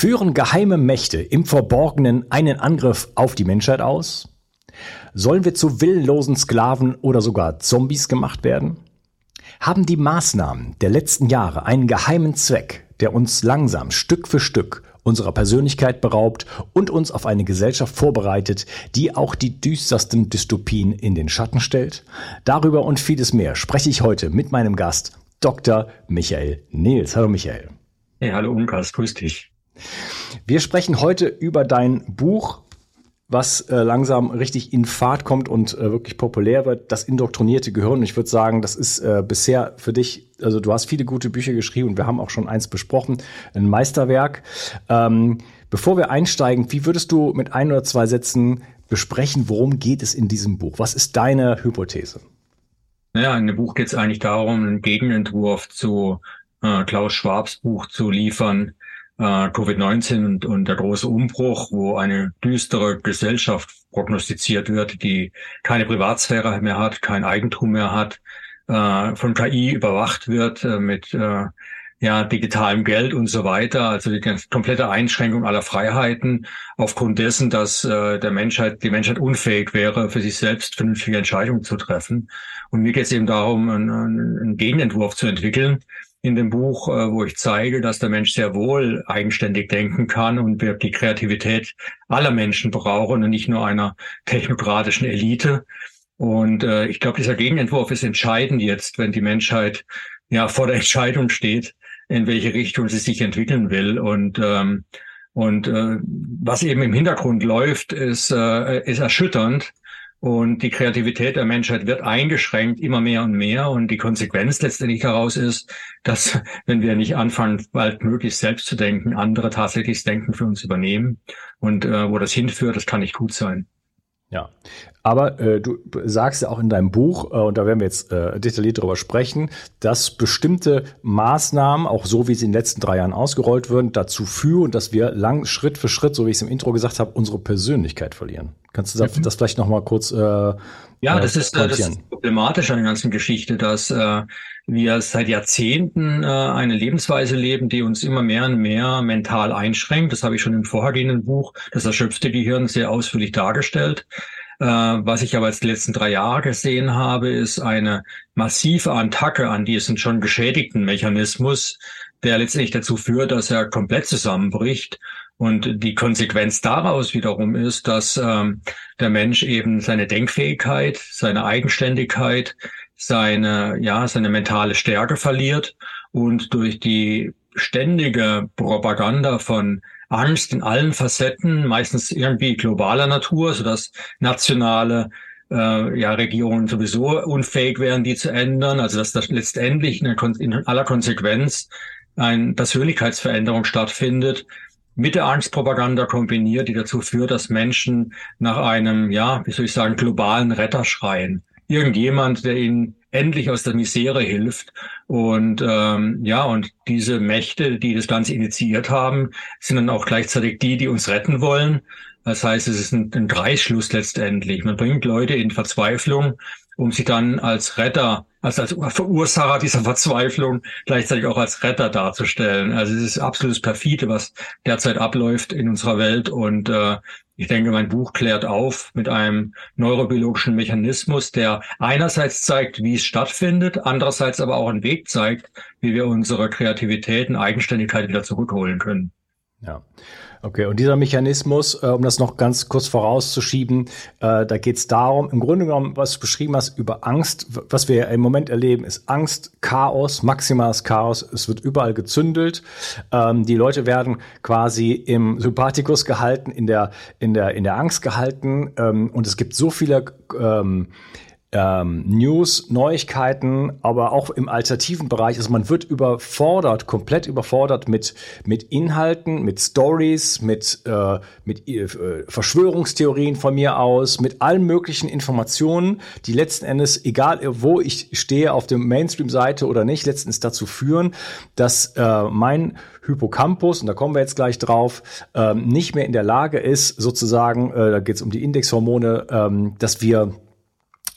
Führen geheime Mächte im Verborgenen einen Angriff auf die Menschheit aus? Sollen wir zu willenlosen Sklaven oder sogar Zombies gemacht werden? Haben die Maßnahmen der letzten Jahre einen geheimen Zweck, der uns langsam Stück für Stück unserer Persönlichkeit beraubt und uns auf eine Gesellschaft vorbereitet, die auch die düstersten Dystopien in den Schatten stellt? Darüber und vieles mehr spreche ich heute mit meinem Gast Dr. Michael Nils. Hallo Michael. Hey, hallo Unkas, grüß dich. Wir sprechen heute über dein Buch, was äh, langsam richtig in Fahrt kommt und äh, wirklich populär wird, das indoktrinierte Gehirn. Ich würde sagen, das ist äh, bisher für dich, also du hast viele gute Bücher geschrieben und wir haben auch schon eins besprochen, ein Meisterwerk. Ähm, bevor wir einsteigen, wie würdest du mit ein oder zwei Sätzen besprechen, worum geht es in diesem Buch? Was ist deine Hypothese? Naja, in dem Buch geht es eigentlich darum, einen Gegenentwurf zu äh, Klaus Schwabs Buch zu liefern, äh, Covid-19 und, und der große Umbruch, wo eine düstere Gesellschaft prognostiziert wird, die keine Privatsphäre mehr hat, kein Eigentum mehr hat, äh, von KI überwacht wird, äh, mit äh, ja, digitalem Geld und so weiter, also die komplette Einschränkung aller Freiheiten aufgrund dessen, dass äh, der Menschheit, die Menschheit unfähig wäre, für sich selbst vernünftige Entscheidungen zu treffen. Und mir geht es eben darum, einen, einen Gegenentwurf zu entwickeln in dem Buch, äh, wo ich zeige, dass der Mensch sehr wohl eigenständig denken kann und wir die Kreativität aller Menschen brauchen und nicht nur einer technokratischen Elite. Und äh, ich glaube, dieser Gegenentwurf ist entscheidend jetzt, wenn die Menschheit ja vor der Entscheidung steht, in welche Richtung sie sich entwickeln will. Und ähm, und äh, was eben im Hintergrund läuft, ist, äh, ist erschütternd. Und die Kreativität der Menschheit wird eingeschränkt immer mehr und mehr. Und die Konsequenz letztendlich daraus ist, dass, wenn wir nicht anfangen, bald möglichst selbst zu denken, andere tatsächlich das Denken für uns übernehmen. Und äh, wo das hinführt, das kann nicht gut sein. Ja, aber äh, du sagst ja auch in deinem Buch, äh, und da werden wir jetzt äh, detailliert darüber sprechen, dass bestimmte Maßnahmen, auch so wie sie in den letzten drei Jahren ausgerollt würden, dazu führen, dass wir lang Schritt für Schritt, so wie ich es im Intro gesagt habe, unsere Persönlichkeit verlieren. Kannst du mhm. das vielleicht noch mal kurz äh, ja, das ist, äh, das ist problematisch an der ganzen Geschichte, dass äh, wir seit Jahrzehnten äh, eine Lebensweise leben, die uns immer mehr und mehr mental einschränkt. Das habe ich schon im vorhergehenden Buch, das erschöpfte Gehirn, sehr ausführlich dargestellt. Äh, was ich aber jetzt die letzten drei Jahre gesehen habe, ist eine massive Attacke an diesen schon geschädigten Mechanismus, der letztendlich dazu führt, dass er komplett zusammenbricht. Und die Konsequenz daraus wiederum ist, dass ähm, der Mensch eben seine Denkfähigkeit, seine Eigenständigkeit, seine, ja, seine mentale Stärke verliert und durch die ständige Propaganda von Angst in allen Facetten, meistens irgendwie globaler Natur, sodass nationale äh, ja, Regierungen sowieso unfähig wären, die zu ändern. Also dass das letztendlich in, in aller Konsequenz eine Persönlichkeitsveränderung stattfindet, mit der Angstpropaganda kombiniert, die dazu führt, dass Menschen nach einem, ja, wie soll ich sagen, globalen Retter schreien. Irgendjemand, der ihnen endlich aus der Misere hilft. Und ähm, ja, und diese Mächte, die das Ganze initiiert haben, sind dann auch gleichzeitig die, die uns retten wollen. Das heißt, es ist ein, ein Dreischluss letztendlich. Man bringt Leute in Verzweiflung, um sie dann als Retter, also als Verursacher dieser Verzweiflung gleichzeitig auch als Retter darzustellen. Also es ist absolutes perfide, was derzeit abläuft in unserer Welt. Und äh, ich denke, mein Buch klärt auf mit einem neurobiologischen Mechanismus, der einerseits zeigt, wie es stattfindet, andererseits aber auch einen Weg zeigt, wie wir unsere Kreativität und Eigenständigkeit wieder zurückholen können. Ja. Okay, und dieser Mechanismus, äh, um das noch ganz kurz vorauszuschieben, äh, da geht es darum, im Grunde genommen, was du beschrieben hast über Angst, was wir im Moment erleben, ist Angst, Chaos, maximales Chaos. Es wird überall gezündelt. Ähm, die Leute werden quasi im Sympathikus gehalten, in der, in der, in der Angst gehalten. Ähm, und es gibt so viele ähm, ähm, News, Neuigkeiten, aber auch im alternativen Bereich. Also man wird überfordert, komplett überfordert mit, mit Inhalten, mit Stories, mit, äh, mit äh, Verschwörungstheorien von mir aus, mit allen möglichen Informationen, die letzten Endes, egal wo ich stehe, auf dem Mainstream-Seite oder nicht, letztens dazu führen, dass äh, mein Hippocampus, und da kommen wir jetzt gleich drauf, ähm, nicht mehr in der Lage ist, sozusagen, äh, da geht es um die Indexhormone, ähm, dass wir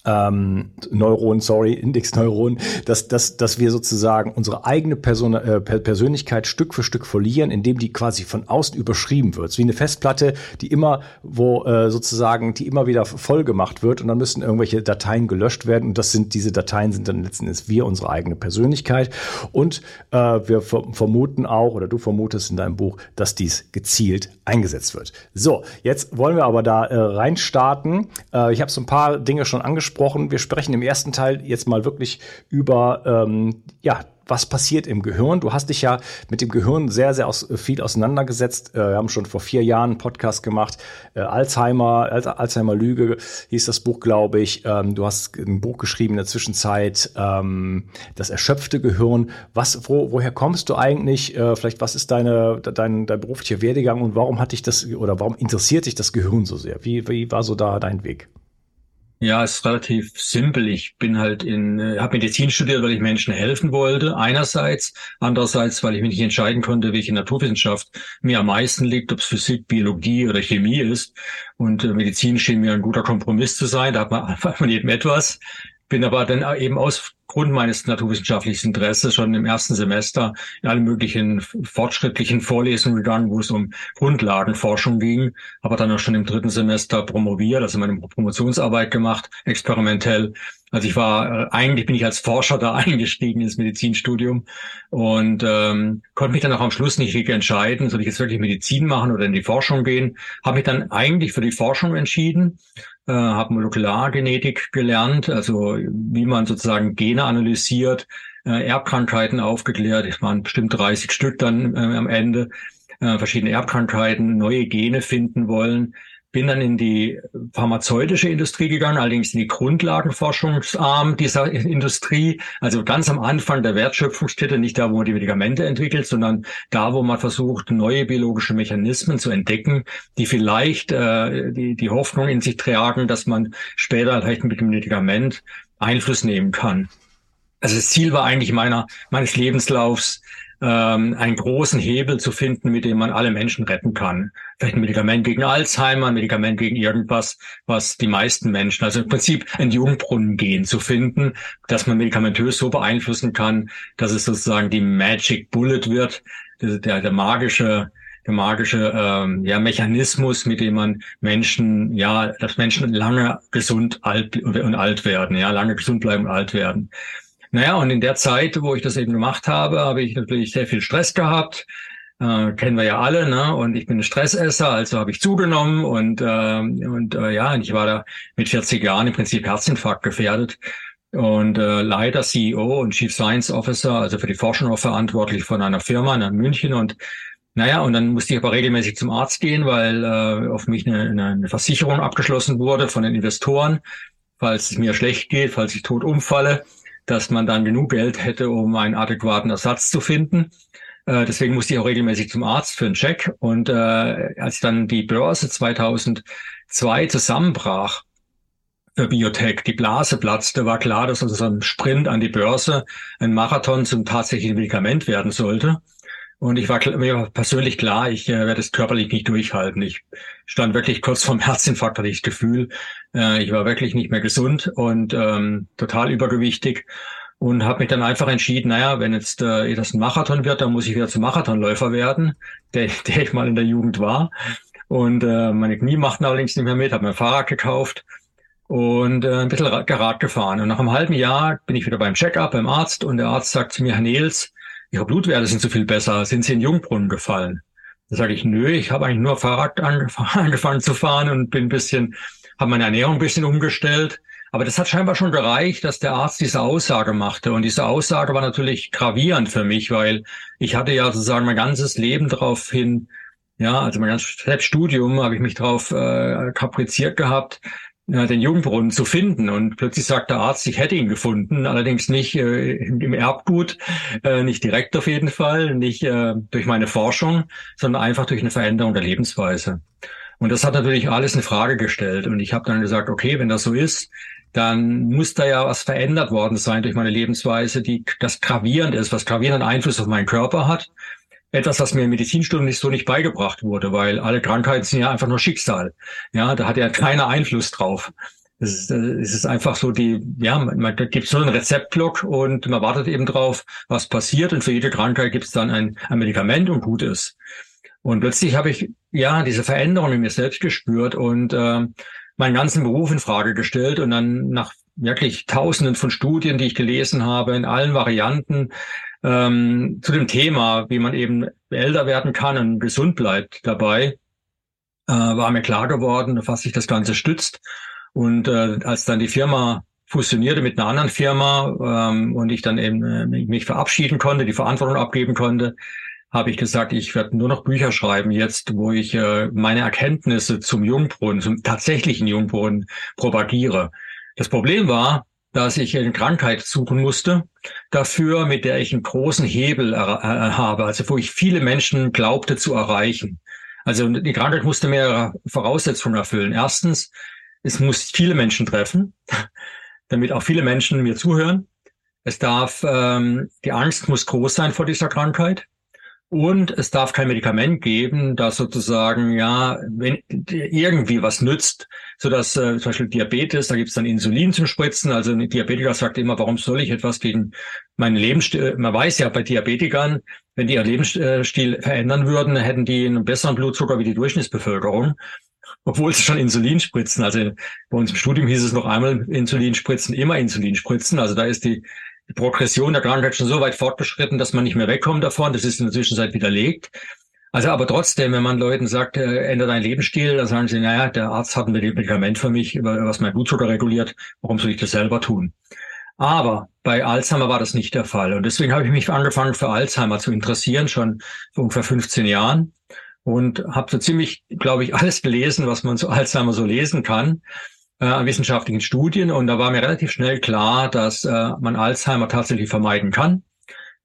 ähm, Neuronen, sorry, Indexneuronen, dass, dass, dass wir sozusagen unsere eigene Person, äh, Persönlichkeit Stück für Stück verlieren, indem die quasi von außen überschrieben wird. Wie eine Festplatte, die immer, wo äh, sozusagen, die immer wieder voll gemacht wird und dann müssen irgendwelche Dateien gelöscht werden und das sind, diese Dateien sind dann letzten Endes wir, unsere eigene Persönlichkeit und äh, wir vermuten auch, oder du vermutest in deinem Buch, dass dies gezielt eingesetzt wird. So, jetzt wollen wir aber da äh, reinstarten. Äh, ich habe so ein paar Dinge schon angesprochen gesprochen. Wir sprechen im ersten Teil jetzt mal wirklich über ähm, ja, was passiert im Gehirn. Du hast dich ja mit dem Gehirn sehr, sehr aus, viel auseinandergesetzt. Äh, wir haben schon vor vier Jahren einen Podcast gemacht. Äh, Alzheimer, Alzheimer Lüge hieß das Buch, glaube ich. Ähm, du hast ein Buch geschrieben in der Zwischenzeit, ähm, das erschöpfte Gehirn. Was, wo, woher kommst du eigentlich? Äh, vielleicht, was ist deine, dein, dein beruflicher Werdegang und warum hat dich das oder warum interessiert dich das Gehirn so sehr? Wie, wie war so da dein Weg? Ja, es ist relativ simpel. Ich bin halt in, äh, habe Medizin studiert, weil ich Menschen helfen wollte. Einerseits, andererseits, weil ich mich nicht entscheiden konnte, welche Naturwissenschaft mir am meisten liegt, ob es Physik, Biologie oder Chemie ist. Und äh, Medizin schien mir ein guter Kompromiss zu sein. Da hat man einfach von jedem etwas. Bin aber dann eben aus Grund meines naturwissenschaftlichen Interesses schon im ersten Semester in alle möglichen fortschrittlichen Vorlesungen gegangen, wo es um Grundlagenforschung ging, aber dann auch schon im dritten Semester promoviert, also meine Promotionsarbeit gemacht, experimentell. Also ich war, äh, eigentlich bin ich als Forscher da eingestiegen ins Medizinstudium und ähm, konnte mich dann auch am Schluss nicht wirklich entscheiden, soll ich jetzt wirklich Medizin machen oder in die Forschung gehen. Habe mich dann eigentlich für die Forschung entschieden äh, habe Molekulargenetik gelernt, also wie man sozusagen Gene analysiert, äh, Erbkrankheiten aufgeklärt. Es waren bestimmt 30 Stück dann äh, am Ende, äh, verschiedene Erbkrankheiten, neue Gene finden wollen. Bin dann in die pharmazeutische Industrie gegangen, allerdings in die Grundlagenforschungsarm dieser Industrie. Also ganz am Anfang der Wertschöpfungskette, nicht da, wo man die Medikamente entwickelt, sondern da, wo man versucht, neue biologische Mechanismen zu entdecken, die vielleicht äh, die, die Hoffnung in sich tragen, dass man später vielleicht mit dem Medikament Einfluss nehmen kann. Also das Ziel war eigentlich meiner, meines Lebenslaufs, ähm, einen großen Hebel zu finden, mit dem man alle Menschen retten kann. Vielleicht ein Medikament gegen Alzheimer, ein Medikament gegen irgendwas, was die meisten Menschen, also im Prinzip ein Jungbrunnen gehen zu finden, dass man medikamentös so beeinflussen kann, dass es sozusagen die Magic Bullet wird, der, der magische der magische ähm, ja, Mechanismus, mit dem man Menschen, ja, dass Menschen lange gesund alt und alt werden, ja, lange gesund bleiben und alt werden. Naja, und in der Zeit, wo ich das eben gemacht habe, habe ich natürlich sehr viel Stress gehabt. Äh, kennen wir ja alle, ne? Und ich bin ein Stressesser, also habe ich zugenommen und äh, und äh, ja, ich war da mit 40 Jahren im Prinzip Herzinfarkt gefährdet und äh, leider CEO und Chief Science Officer, also für die Forschung auch verantwortlich von einer Firma in München und naja, und dann musste ich aber regelmäßig zum Arzt gehen, weil äh, auf mich eine, eine Versicherung abgeschlossen wurde von den Investoren, falls es mir schlecht geht, falls ich tot umfalle, dass man dann genug Geld hätte, um einen adäquaten Ersatz zu finden. Äh, deswegen musste ich auch regelmäßig zum Arzt für einen Check. Und äh, als dann die Börse 2002 zusammenbrach für Biotech, die Blase platzte, war klar, dass so ein Sprint an die Börse ein Marathon zum tatsächlichen Medikament werden sollte. Und ich war mir war persönlich klar, ich äh, werde es körperlich nicht durchhalten. Ich stand wirklich kurz vorm Herzinfarkt, hatte ich das Gefühl. Äh, ich war wirklich nicht mehr gesund und ähm, total übergewichtig und habe mich dann einfach entschieden, naja, wenn jetzt äh, das ein Marathon wird, dann muss ich wieder zum Marathonläufer werden, der, der ich mal in der Jugend war. Und äh, meine Knie machten allerdings nicht mehr mit, habe mir ein Fahrrad gekauft und äh, ein bisschen Rad gefahren. Und nach einem halben Jahr bin ich wieder beim Checkup beim Arzt und der Arzt sagt zu mir, Herr Nils, Ihre Blutwerte sind so viel besser. Sind Sie in Jungbrunnen gefallen? Da sage ich, nö, ich habe eigentlich nur Fahrrad angefangen zu fahren und bin ein bisschen, habe meine Ernährung ein bisschen umgestellt. Aber das hat scheinbar schon gereicht, dass der Arzt diese Aussage machte. Und diese Aussage war natürlich gravierend für mich, weil ich hatte ja sozusagen mein ganzes Leben darauf hin, ja, also mein ganzes Studium habe ich mich darauf äh, kapriziert gehabt, ja, den Jungbrunnen zu finden. Und plötzlich sagt der Arzt, ich hätte ihn gefunden, allerdings nicht äh, im Erbgut, äh, nicht direkt auf jeden Fall, nicht äh, durch meine Forschung, sondern einfach durch eine Veränderung der Lebensweise. Und das hat natürlich alles eine Frage gestellt. Und ich habe dann gesagt, okay, wenn das so ist, dann muss da ja was verändert worden sein durch meine Lebensweise, die das gravierend ist, was gravierenden Einfluss auf meinen Körper hat etwas, was mir im Medizinstudium nicht so nicht beigebracht wurde, weil alle Krankheiten sind ja einfach nur Schicksal. Ja, da hat ja keiner Einfluss drauf. Es ist, ist einfach so die, ja, man, man gibt so einen Rezeptblock und man wartet eben drauf, was passiert und für jede Krankheit gibt es dann ein, ein Medikament und gut ist. Und plötzlich habe ich ja diese Veränderung in mir selbst gespürt und äh, meinen ganzen Beruf in Frage gestellt und dann nach wirklich Tausenden von Studien, die ich gelesen habe, in allen Varianten, ähm, zu dem Thema, wie man eben älter werden kann und gesund bleibt dabei, äh, war mir klar geworden, was sich das Ganze stützt. Und äh, als dann die Firma fusionierte mit einer anderen Firma ähm, und ich dann eben äh, mich verabschieden konnte, die Verantwortung abgeben konnte, habe ich gesagt, ich werde nur noch Bücher schreiben jetzt, wo ich äh, meine Erkenntnisse zum Jungbrunnen, zum tatsächlichen Jungbrunnen propagiere. Das Problem war, dass ich eine Krankheit suchen musste, dafür, mit der ich einen großen Hebel äh, habe, also wo ich viele Menschen glaubte zu erreichen. Also die Krankheit musste mehrere Voraussetzungen erfüllen. Erstens, es muss viele Menschen treffen, damit auch viele Menschen mir zuhören. Es darf, ähm, die Angst muss groß sein vor dieser Krankheit. Und es darf kein Medikament geben, das sozusagen ja wenn, irgendwie was nützt, so dass äh, zum Beispiel Diabetes, da gibt es dann Insulin zum Spritzen. Also ein Diabetiker sagt immer, warum soll ich etwas gegen meinen Lebensstil? Man weiß ja bei Diabetikern, wenn die ihren Lebensstil verändern würden, hätten die einen besseren Blutzucker wie die Durchschnittsbevölkerung, obwohl sie schon Insulin spritzen. Also bei uns im Studium hieß es noch einmal Insulin spritzen, immer Insulin spritzen. Also da ist die die Progression der Krankheit schon so weit fortgeschritten, dass man nicht mehr wegkommt davon. Das ist in der Zwischenzeit widerlegt. Also aber trotzdem, wenn man Leuten sagt, äh, ändere deinen Lebensstil, dann sagen sie, naja, der Arzt hat ein Medikament für mich, was mein Blutzucker reguliert, warum soll ich das selber tun? Aber bei Alzheimer war das nicht der Fall. Und deswegen habe ich mich angefangen für Alzheimer zu interessieren, schon vor ungefähr 15 Jahren. Und habe so ziemlich, glaube ich, alles gelesen, was man zu Alzheimer so lesen kann an wissenschaftlichen Studien und da war mir relativ schnell klar, dass äh, man Alzheimer tatsächlich vermeiden kann.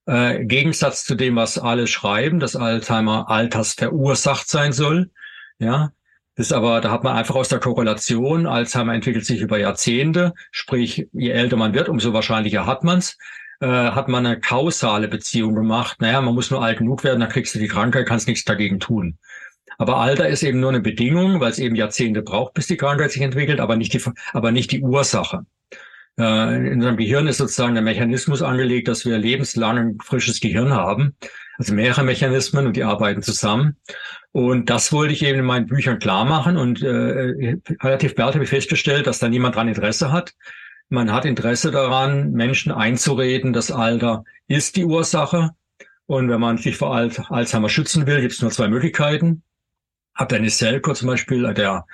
Äh, Gegensatz zu dem, was alle schreiben, dass Alzheimer altersverursacht sein soll. Ja, das ist aber, da hat man einfach aus der Korrelation, Alzheimer entwickelt sich über Jahrzehnte, sprich, je älter man wird, umso wahrscheinlicher hat man's äh, hat man eine kausale Beziehung gemacht. Naja, man muss nur alt genug werden, dann kriegst du die Krankheit, kannst nichts dagegen tun. Aber Alter ist eben nur eine Bedingung, weil es eben Jahrzehnte braucht, bis die Krankheit sich entwickelt, aber nicht die, aber nicht die Ursache. Äh, in unserem Gehirn ist sozusagen der Mechanismus angelegt, dass wir lebenslang ein frisches Gehirn haben. also mehrere Mechanismen und die arbeiten zusammen. Und das wollte ich eben in meinen Büchern klar machen und äh, relativ bald habe ich festgestellt, dass da niemand dran Interesse hat. Man hat Interesse daran, Menschen einzureden, das Alter ist die Ursache. Und wenn man sich vor Alzheimer schützen will, gibt es nur zwei Möglichkeiten. Dennis Selko zum Beispiel, der,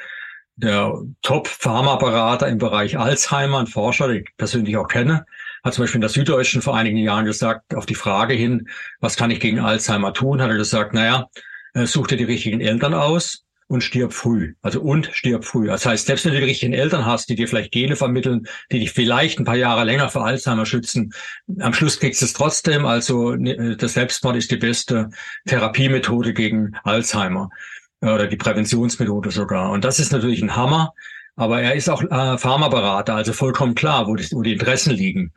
der Top-Pharmaberater im Bereich Alzheimer, ein Forscher, den ich persönlich auch kenne, hat zum Beispiel in der Süddeutschen vor einigen Jahren gesagt, auf die Frage hin, was kann ich gegen Alzheimer tun, hat er gesagt, naja, äh, such dir die richtigen Eltern aus und stirb früh. Also und stirb früh. Das heißt, selbst wenn du die richtigen Eltern hast, die dir vielleicht Gene vermitteln, die dich vielleicht ein paar Jahre länger vor Alzheimer schützen, am Schluss kriegst du es trotzdem. Also ne, das Selbstmord ist die beste Therapiemethode gegen Alzheimer oder die Präventionsmethode sogar. Und das ist natürlich ein Hammer. Aber er ist auch äh, Pharmaberater, also vollkommen klar, wo die, wo die Interessen liegen.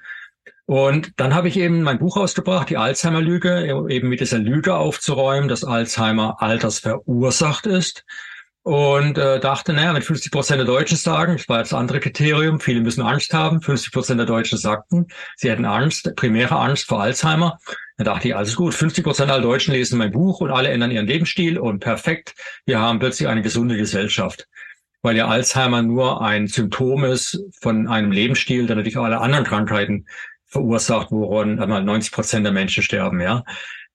Und dann habe ich eben mein Buch ausgebracht, die Alzheimer-Lüge, eben mit dieser Lüge aufzuräumen, dass Alzheimer altersverursacht ist. Und äh, dachte, naja, wenn 50 Prozent der Deutschen sagen, das war das andere Kriterium, viele müssen Angst haben, 50 Prozent der Deutschen sagten, sie hätten Angst, primäre Angst vor Alzheimer. Dann dachte ich, alles gut, 50 Prozent aller Deutschen lesen mein Buch und alle ändern ihren Lebensstil und perfekt, wir haben plötzlich eine gesunde Gesellschaft. Weil ja Alzheimer nur ein Symptom ist von einem Lebensstil, der natürlich auch alle anderen Krankheiten verursacht, woran einmal 90 Prozent der Menschen sterben, ja.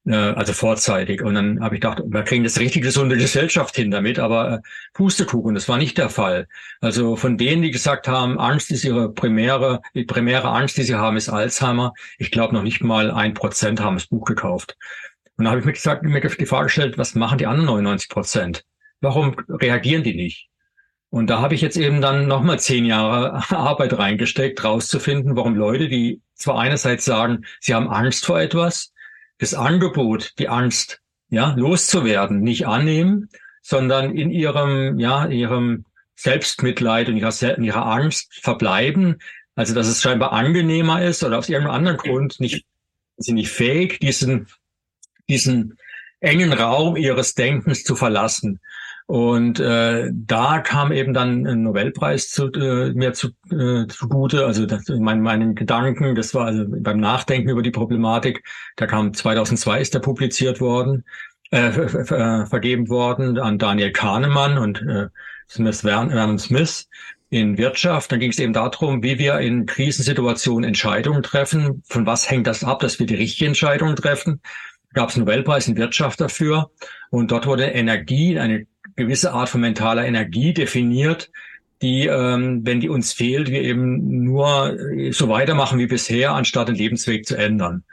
Äh, also vorzeitig. Und dann habe ich gedacht, wir kriegen das richtig gesunde Gesellschaft hin damit, aber äh, Pustekuchen, das war nicht der Fall. Also von denen, die gesagt haben, Angst ist ihre primäre, die primäre Angst, die sie haben, ist Alzheimer. Ich glaube, noch nicht mal ein Prozent haben das Buch gekauft. Und dann habe ich mir gesagt, mir die Frage gestellt, was machen die anderen 99 Prozent? Warum reagieren die nicht? Und da habe ich jetzt eben dann nochmal zehn Jahre Arbeit reingesteckt, rauszufinden, warum Leute, die zwar einerseits sagen, sie haben Angst vor etwas, das Angebot, die Angst, ja, loszuwerden, nicht annehmen, sondern in ihrem, ja, ihrem Selbstmitleid und ihrer, ihrer Angst verbleiben. Also, dass es scheinbar angenehmer ist oder aus irgendeinem anderen Grund nicht, sie nicht fähig, diesen, diesen engen Raum ihres Denkens zu verlassen. Und äh, da kam eben dann ein Nobelpreis zu, äh, mir zu, äh, zugute. Also das, mein, meinen Gedanken, das war also beim Nachdenken über die Problematik, da kam 2002 ist der publiziert worden, äh, ver vergeben worden an Daniel Kahnemann und äh, Smith Vernon Smith in Wirtschaft. Dann ging es eben darum, wie wir in Krisensituationen Entscheidungen treffen. Von was hängt das ab, dass wir die richtigen Entscheidungen treffen? Gab es Nobelpreis in Wirtschaft dafür. Und dort wurde Energie, eine gewisse Art von mentaler Energie definiert, die, ähm, wenn die uns fehlt, wir eben nur so weitermachen wie bisher, anstatt den Lebensweg zu ändern.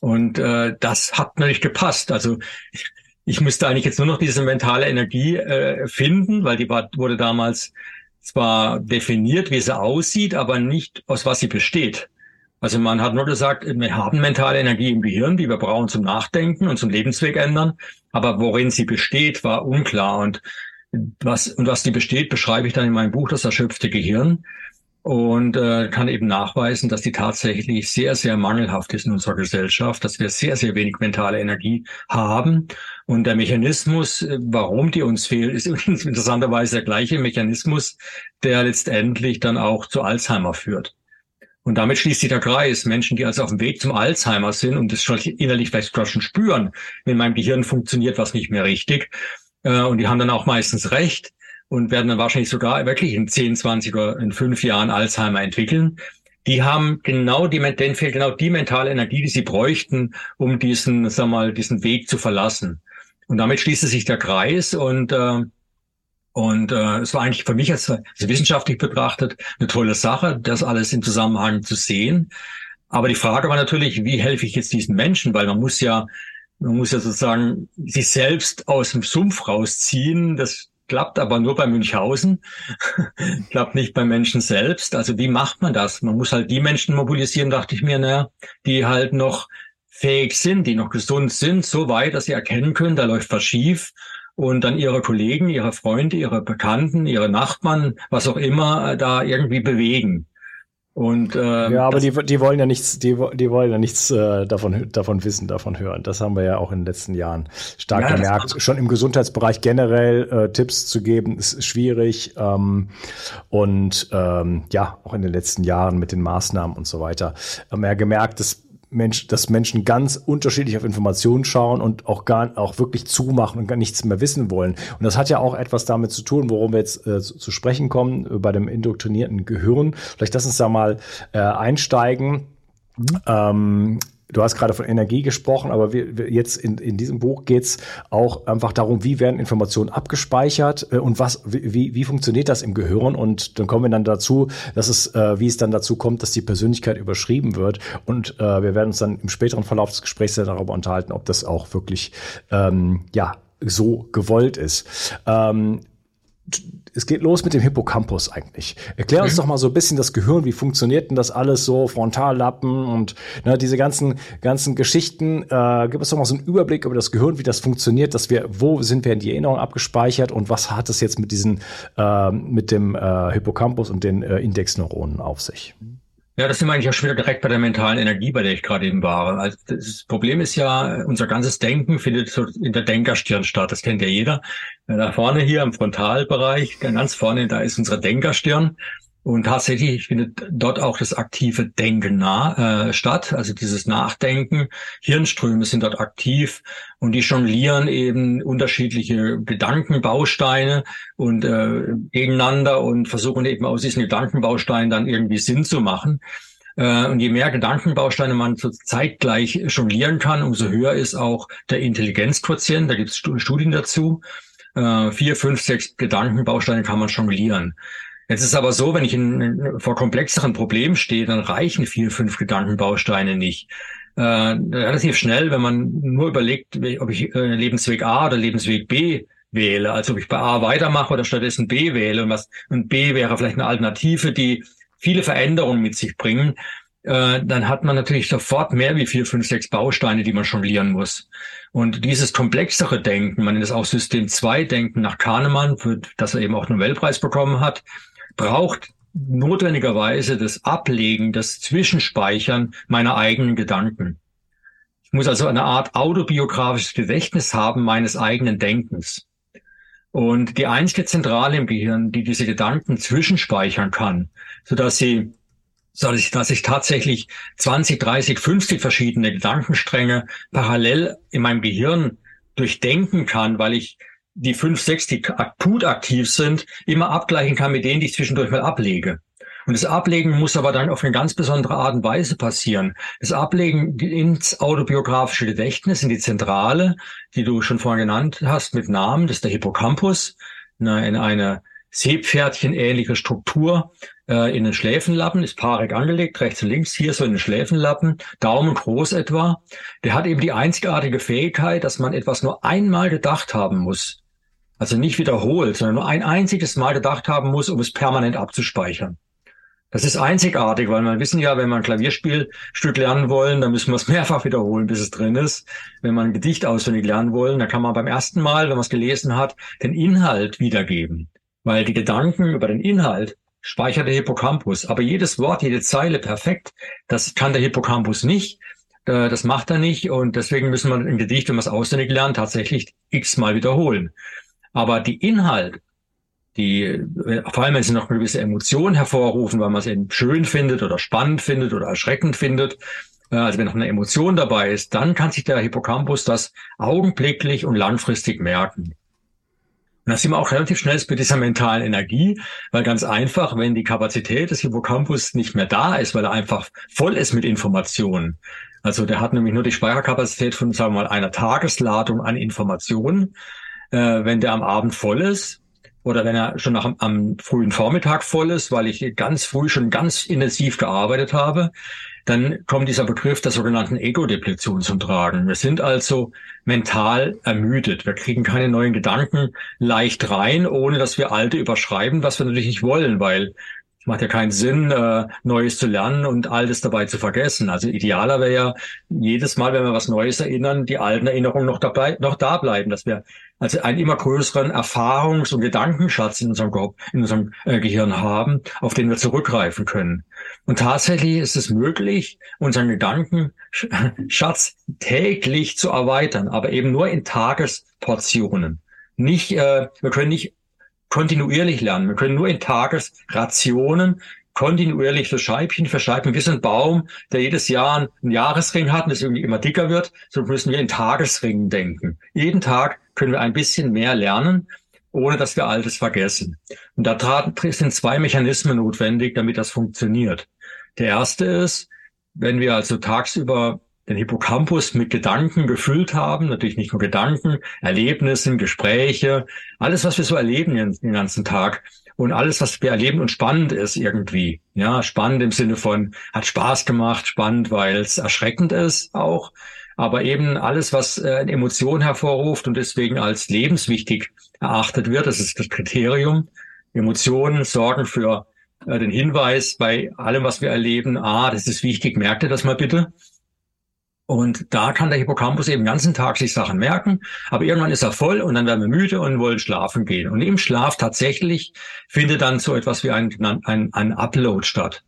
Und äh, das hat nicht gepasst. Also ich, ich müsste eigentlich jetzt nur noch diese mentale Energie äh, finden, weil die war, wurde damals zwar definiert, wie sie aussieht, aber nicht aus was sie besteht. Also man hat nur gesagt, wir haben mentale Energie im Gehirn, die wir brauchen zum Nachdenken und zum Lebensweg ändern. Aber worin sie besteht, war unklar. Und was, und was die besteht, beschreibe ich dann in meinem Buch, das erschöpfte Gehirn. Und äh, kann eben nachweisen, dass die tatsächlich sehr, sehr mangelhaft ist in unserer Gesellschaft, dass wir sehr, sehr wenig mentale Energie haben. Und der Mechanismus, äh, warum die uns fehlt, ist interessanterweise der gleiche Mechanismus, der letztendlich dann auch zu Alzheimer führt. Und damit schließt sich der Kreis. Menschen, die also auf dem Weg zum Alzheimer sind und das schon innerlich vielleicht sogar schon spüren, in meinem Gehirn funktioniert was nicht mehr richtig. Äh, und die haben dann auch meistens recht und werden dann wahrscheinlich sogar wirklich in 10, 20 oder in fünf Jahren Alzheimer entwickeln. Die haben genau die, denen fehlt genau die mentale Energie, die sie bräuchten, um diesen, sag mal, diesen Weg zu verlassen. Und damit schließt sich der Kreis und äh, und äh, es war eigentlich für mich als, als wissenschaftlich betrachtet eine tolle Sache, das alles im Zusammenhang zu sehen. Aber die Frage war natürlich, wie helfe ich jetzt diesen Menschen? Weil man muss ja, man muss ja sozusagen sich selbst aus dem Sumpf rausziehen. Das klappt aber nur bei Münchhausen, klappt nicht beim Menschen selbst. Also wie macht man das? Man muss halt die Menschen mobilisieren, dachte ich mir, naja, die halt noch fähig sind, die noch gesund sind, so weit, dass sie erkennen können, da läuft was schief und dann ihre Kollegen, ihre Freunde, ihre Bekannten, ihre Nachbarn, was auch immer, äh, da irgendwie bewegen. Und ähm, ja, aber die, die wollen ja nichts, die, die wollen ja nichts äh, davon davon wissen, davon hören. Das haben wir ja auch in den letzten Jahren stark ja, gemerkt. Schon im Gesundheitsbereich generell äh, Tipps zu geben ist schwierig ähm, und ähm, ja auch in den letzten Jahren mit den Maßnahmen und so weiter haben wir ja gemerkt, dass Mensch, dass Menschen ganz unterschiedlich auf Informationen schauen und auch gar auch wirklich zumachen und gar nichts mehr wissen wollen. Und das hat ja auch etwas damit zu tun, worum wir jetzt äh, zu, zu, sprechen kommen, äh, bei dem indoktrinierten Gehirn. Vielleicht lass uns da mal äh, einsteigen. Mhm. Ähm, Du hast gerade von Energie gesprochen, aber wir, wir jetzt in, in diesem Buch geht's auch einfach darum, wie werden Informationen abgespeichert äh, und was, wie, wie funktioniert das im Gehirn? Und dann kommen wir dann dazu, dass es, äh, wie es dann dazu kommt, dass die Persönlichkeit überschrieben wird. Und äh, wir werden uns dann im späteren Verlauf des Gesprächs darüber unterhalten, ob das auch wirklich ähm, ja so gewollt ist. Ähm, es geht los mit dem Hippocampus eigentlich. Erklär uns mhm. doch mal so ein bisschen das Gehirn, wie funktioniert denn das alles so, Frontallappen und ne, diese ganzen ganzen Geschichten. Äh, gib uns doch mal so einen Überblick über das Gehirn, wie das funktioniert, dass wir, wo sind wir in die Erinnerung abgespeichert und was hat es jetzt mit diesen, äh, mit dem äh, Hippocampus und den äh, Indexneuronen auf sich? Ja, das sind wir eigentlich auch schon wieder direkt bei der mentalen Energie, bei der ich gerade eben war. Also das Problem ist ja, unser ganzes Denken findet so in der Denkerstirn statt. Das kennt ja jeder. Da vorne hier im Frontalbereich, ganz vorne, da ist unsere Denkerstirn. Und tatsächlich findet dort auch das aktive Denken nah, äh, statt, also dieses Nachdenken. Hirnströme sind dort aktiv und die jonglieren eben unterschiedliche Gedankenbausteine und äh, gegeneinander und versuchen eben aus diesen Gedankenbausteinen dann irgendwie Sinn zu machen. Äh, und je mehr Gedankenbausteine man so zeitgleich jonglieren kann, umso höher ist auch der Intelligenzquotient. Da gibt es Studien dazu. Äh, vier, fünf, sechs Gedankenbausteine kann man jonglieren. Jetzt ist aber so, wenn ich in, vor komplexeren Problemen stehe, dann reichen vier, fünf Gedankenbausteine nicht. Äh, relativ schnell, wenn man nur überlegt, ob ich äh, Lebensweg A oder Lebensweg B wähle, also ob ich bei A weitermache oder stattdessen B wähle und was und B wäre vielleicht eine Alternative, die viele Veränderungen mit sich bringen, äh, dann hat man natürlich sofort mehr wie vier, fünf, sechs Bausteine, die man jonglieren muss. Und dieses komplexere Denken, man nennt es auch System 2 Denken nach Kahnemann, für das er eben auch Nobelpreis bekommen hat, braucht notwendigerweise das Ablegen, das Zwischenspeichern meiner eigenen Gedanken. Ich muss also eine Art autobiografisches Gedächtnis haben meines eigenen Denkens. Und die einzige Zentrale im Gehirn, die diese Gedanken zwischenspeichern kann, so dass sie, ich, dass ich tatsächlich 20, 30, 50 verschiedene Gedankenstränge parallel in meinem Gehirn durchdenken kann, weil ich die fünf, sechs, die akut aktiv sind, immer abgleichen kann mit denen, die ich zwischendurch mal ablege. Und das Ablegen muss aber dann auf eine ganz besondere Art und Weise passieren. Das Ablegen ins autobiografische Gedächtnis, in die Zentrale, die du schon vorhin genannt hast, mit Namen, das ist der Hippocampus, in eine Seepferdchen-ähnliche Struktur äh, in den Schläfenlappen, ist paarig angelegt, rechts und links, hier so in den Schläfenlappen, Daumen groß etwa. Der hat eben die einzigartige Fähigkeit, dass man etwas nur einmal gedacht haben muss. Also nicht wiederholt, sondern nur ein einziges Mal gedacht haben muss, um es permanent abzuspeichern. Das ist einzigartig, weil man wissen ja, wenn man ein Klavierspielstück lernen wollen, dann müssen wir es mehrfach wiederholen, bis es drin ist. Wenn man ein Gedicht auswendig lernen wollen, dann kann man beim ersten Mal, wenn man es gelesen hat, den Inhalt wiedergeben. Weil die Gedanken über den Inhalt speichert der Hippocampus. Aber jedes Wort, jede Zeile perfekt, das kann der Hippocampus nicht. Das macht er nicht. Und deswegen müssen wir ein Gedicht, wenn man es auswendig lernt, tatsächlich x-mal wiederholen. Aber die Inhalt, die, vor allem wenn sie noch eine gewisse Emotion hervorrufen, weil man es eben schön findet oder spannend findet oder erschreckend findet, äh, also wenn noch eine Emotion dabei ist, dann kann sich der Hippocampus das augenblicklich und langfristig merken. Und da sind wir auch relativ schnell bei dieser mentalen Energie, weil ganz einfach, wenn die Kapazität des Hippocampus nicht mehr da ist, weil er einfach voll ist mit Informationen. Also der hat nämlich nur die Speicherkapazität von, sagen wir mal, einer Tagesladung an Informationen äh, wenn der am Abend voll ist oder wenn er schon nach, am frühen Vormittag voll ist, weil ich ganz früh schon ganz intensiv gearbeitet habe, dann kommt dieser Begriff der sogenannten Ego-Depletion zum Tragen. Wir sind also mental ermüdet. Wir kriegen keine neuen Gedanken leicht rein, ohne dass wir alte überschreiben, was wir natürlich nicht wollen, weil macht ja keinen Sinn, äh, Neues zu lernen und Altes dabei zu vergessen. Also idealer wäre ja jedes Mal, wenn wir was Neues erinnern, die alten Erinnerungen noch dabei, noch da bleiben, dass wir also einen immer größeren Erfahrungs- und Gedankenschatz in unserem, Kopf, in unserem äh, Gehirn haben, auf den wir zurückgreifen können. Und tatsächlich ist es möglich, unseren Gedankenschatz täglich zu erweitern, aber eben nur in Tagesportionen. Nicht, äh, wir können nicht kontinuierlich lernen. Wir können nur in Tagesrationen kontinuierlich so Scheibchen für Scheibchen, wie so ein Baum, der jedes Jahr einen Jahresring hat und das irgendwie immer dicker wird, so müssen wir in Tagesringen denken. Jeden Tag können wir ein bisschen mehr lernen, ohne dass wir Altes vergessen. Und da sind zwei Mechanismen notwendig, damit das funktioniert. Der erste ist, wenn wir also tagsüber den Hippocampus mit Gedanken gefüllt haben, natürlich nicht nur Gedanken, Erlebnissen, Gespräche, alles, was wir so erleben den ganzen Tag und alles, was wir erleben und spannend ist irgendwie. Ja, spannend im Sinne von hat Spaß gemacht, spannend, weil es erschreckend ist auch, aber eben alles, was äh, Emotionen hervorruft und deswegen als lebenswichtig erachtet wird, das ist das Kriterium. Emotionen sorgen für äh, den Hinweis bei allem, was wir erleben, ah, das ist wichtig, merkt ihr das mal bitte. Und da kann der Hippocampus eben den ganzen Tag sich Sachen merken, aber irgendwann ist er voll und dann werden wir müde und wollen schlafen gehen. Und im Schlaf tatsächlich findet dann so etwas wie ein, ein, ein Upload statt.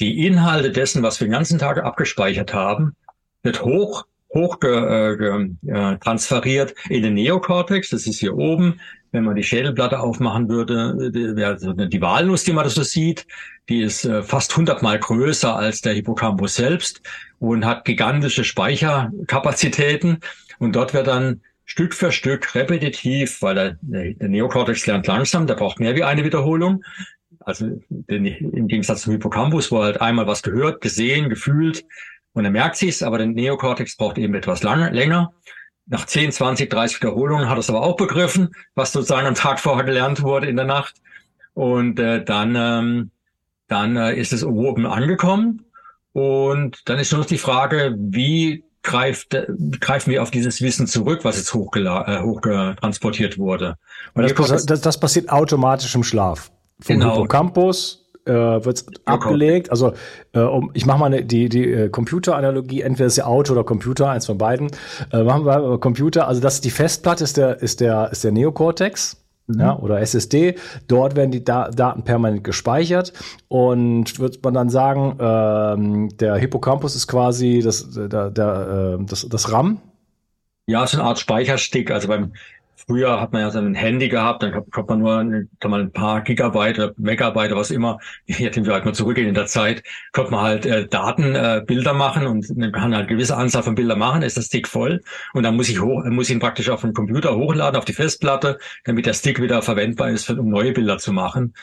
Die Inhalte dessen, was wir den ganzen Tag abgespeichert haben, wird hoch hoch ge, ge, äh, transferiert in den Neokortex, das ist hier oben. Wenn man die Schädelplatte aufmachen würde, so die Walnuss, die man so sieht, die ist äh, fast hundertmal größer als der Hippocampus selbst und hat gigantische Speicherkapazitäten. Und dort wird dann Stück für Stück repetitiv, weil der, der Neokortex lernt langsam, der braucht mehr wie eine Wiederholung. Also im Gegensatz zum Hippocampus, wo er halt einmal was gehört, gesehen, gefühlt und er merkt sich's, aber der Neokortex braucht eben etwas lang, länger. Nach 10, 20, 30 Wiederholungen hat er es aber auch begriffen, was sozusagen am Tag vorher gelernt wurde in der Nacht. Und äh, dann, ähm, dann äh, ist es oben angekommen. Und dann ist nur noch die Frage, wie greift, äh, greifen wir auf dieses Wissen zurück, was jetzt hochgela äh, hochgetransportiert wurde. Das, das, das passiert automatisch im Schlaf. Vom genau. Hippocampus äh, wird abgelegt. Also äh, um, ich mache mal eine, die, die äh, Computeranalogie, entweder ist ja Auto oder Computer, eins von beiden. Äh, machen wir Computer, also das ist die Festplatte, ist der, ist der, ist der Neocortex. Mhm. Ja, oder SSD. Dort werden die da Daten permanent gespeichert und wird man dann sagen, ähm, der Hippocampus ist quasi das, der, der, äh, das, das RAM. Ja, so eine Art Speicherstick. Also beim Früher hat man ja so ein Handy gehabt, dann kommt man nur ein, mal ein paar Gigabyte Megabyte, was immer, jetzt wir halt mal zurückgehen in der Zeit, kommt man halt äh, Daten, äh, Bilder machen und man kann halt eine gewisse Anzahl von Bildern machen, ist das Stick voll und dann muss ich hoch, muss ich ihn praktisch auf den Computer hochladen, auf die Festplatte, damit der Stick wieder verwendbar ist, um neue Bilder zu machen.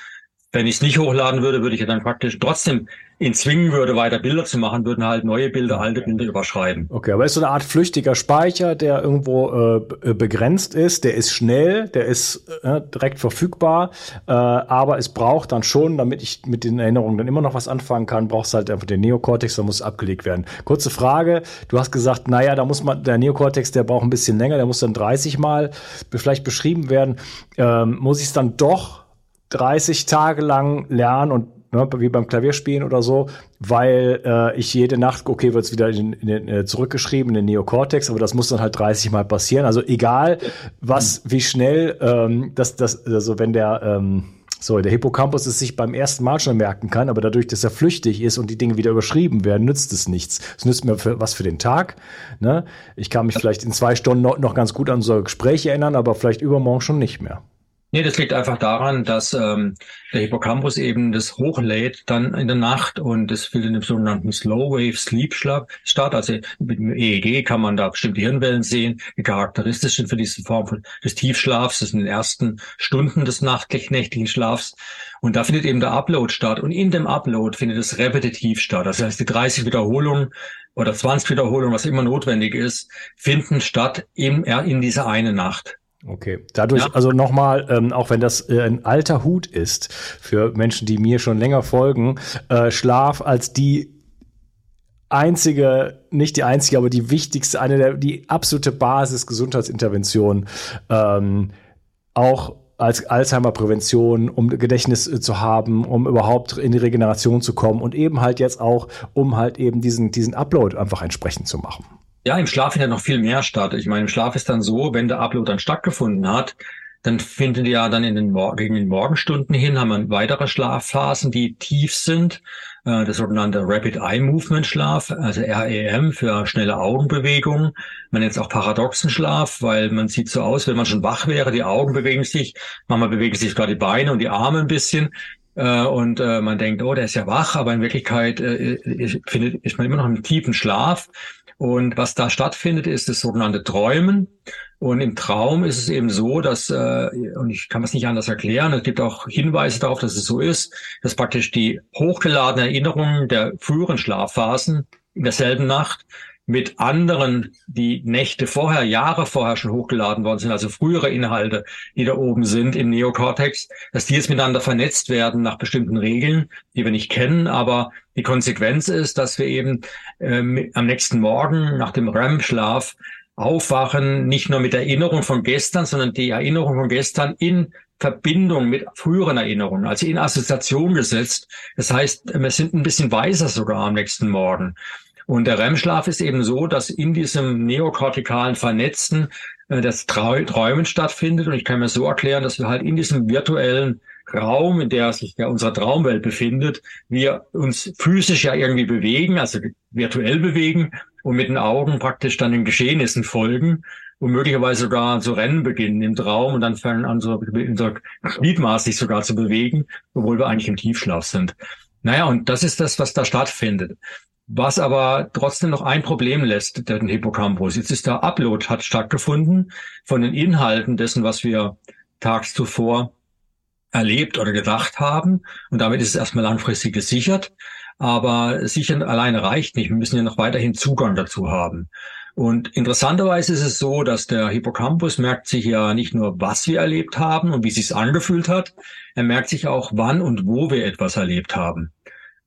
Wenn ich es nicht hochladen würde, würde ich ja dann praktisch trotzdem ihn zwingen würde, weiter Bilder zu machen, würden halt neue Bilder, alte Bilder überschreiben. Okay, aber ist so eine Art flüchtiger Speicher, der irgendwo äh, begrenzt ist, der ist schnell, der ist äh, direkt verfügbar, äh, aber es braucht dann schon, damit ich mit den Erinnerungen dann immer noch was anfangen kann, brauchst halt einfach den Neokortex, da muss abgelegt werden. Kurze Frage, du hast gesagt, naja, da muss man, der Neokortex, der braucht ein bisschen länger, der muss dann 30 Mal vielleicht beschrieben werden. Ähm, muss ich es dann doch 30 Tage lang lernen und ne, wie beim Klavierspielen oder so, weil äh, ich jede Nacht, okay, wird es wieder in, in, in, äh, zurückgeschrieben in den Neokortex, aber das muss dann halt 30 Mal passieren. Also egal, was, wie schnell ähm, das, das, also wenn der ähm, so, der Hippocampus es sich beim ersten Mal schon merken kann, aber dadurch, dass er flüchtig ist und die Dinge wieder überschrieben werden, nützt es nichts. Es nützt mir für, was für den Tag. Ne? Ich kann mich vielleicht in zwei Stunden noch, noch ganz gut an so Gespräche erinnern, aber vielleicht übermorgen schon nicht mehr. Nee, das liegt einfach daran, dass ähm, der Hippocampus eben das hochlädt dann in der Nacht und das findet im sogenannten Slow Wave Sleep statt. Also mit dem EEG kann man da bestimmte Hirnwellen sehen, die charakteristisch sind für diese Form des Tiefschlafs. Das sind in den ersten Stunden des nachtlich nächtlichen Schlafs. Und da findet eben der Upload statt. Und in dem Upload findet es repetitiv statt. Das heißt, die 30 Wiederholungen oder 20 Wiederholungen, was immer notwendig ist, finden statt im, in dieser eine Nacht. Okay, dadurch ja. also nochmal, ähm, auch wenn das äh, ein alter Hut ist für Menschen, die mir schon länger folgen, äh, Schlaf als die einzige, nicht die einzige, aber die wichtigste, eine der die absolute Basis Gesundheitsintervention, ähm, auch als Alzheimer-Prävention, um Gedächtnis äh, zu haben, um überhaupt in die Regeneration zu kommen und eben halt jetzt auch, um halt eben diesen, diesen Upload einfach entsprechend zu machen. Ja, im Schlaf findet noch viel mehr statt. Ich meine, im Schlaf ist dann so, wenn der Upload dann stattgefunden hat, dann finden die ja dann in den, gegen den Morgenstunden hin, haben wir weitere Schlafphasen, die tief sind. Äh, das sogenannte Rapid Eye Movement Schlaf, also REM für schnelle Augenbewegungen. Man nennt es auch paradoxen Schlaf, weil man sieht so aus, wenn man schon wach wäre, die Augen bewegen sich, manchmal bewegen sich sogar die Beine und die Arme ein bisschen. äh, und äh, man denkt, oh, der ist ja wach, aber in Wirklichkeit ist man immer noch im tiefen Schlaf. Und was da stattfindet, ist das sogenannte Träumen. Und im Traum ist es eben so, dass, äh, und ich kann es nicht anders erklären, es gibt auch Hinweise darauf, dass es so ist, dass praktisch die hochgeladenen Erinnerungen der früheren Schlafphasen in derselben Nacht mit anderen, die Nächte vorher, Jahre vorher schon hochgeladen worden sind, also frühere Inhalte, die da oben sind im Neokortex, dass die jetzt miteinander vernetzt werden nach bestimmten Regeln, die wir nicht kennen. Aber die Konsequenz ist, dass wir eben ähm, am nächsten Morgen nach dem REM-Schlaf aufwachen, nicht nur mit Erinnerung von gestern, sondern die Erinnerung von gestern in Verbindung mit früheren Erinnerungen, also in Assoziation gesetzt. Das heißt, wir sind ein bisschen weiser sogar am nächsten Morgen. Und der REM-Schlaf ist eben so, dass in diesem neokortikalen Vernetzen äh, das Träumen stattfindet. Und ich kann mir so erklären, dass wir halt in diesem virtuellen Raum, in der sich ja unsere Traumwelt befindet, wir uns physisch ja irgendwie bewegen, also virtuell bewegen und mit den Augen praktisch dann den Geschehnissen folgen und möglicherweise sogar zu rennen beginnen im Traum und dann fangen an, so, so gliedmaßig sogar zu bewegen, obwohl wir eigentlich im Tiefschlaf sind. Naja, und das ist das, was da stattfindet was aber trotzdem noch ein Problem lässt, den Hippocampus. Jetzt ist der Upload hat stattgefunden von den Inhalten dessen, was wir tags zuvor erlebt oder gedacht haben. Und damit ist es erstmal langfristig gesichert. Aber sichern alleine reicht nicht. Wir müssen ja noch weiterhin Zugang dazu haben. Und interessanterweise ist es so, dass der Hippocampus merkt sich ja nicht nur, was wir erlebt haben und wie es sich angefühlt hat, er merkt sich auch, wann und wo wir etwas erlebt haben.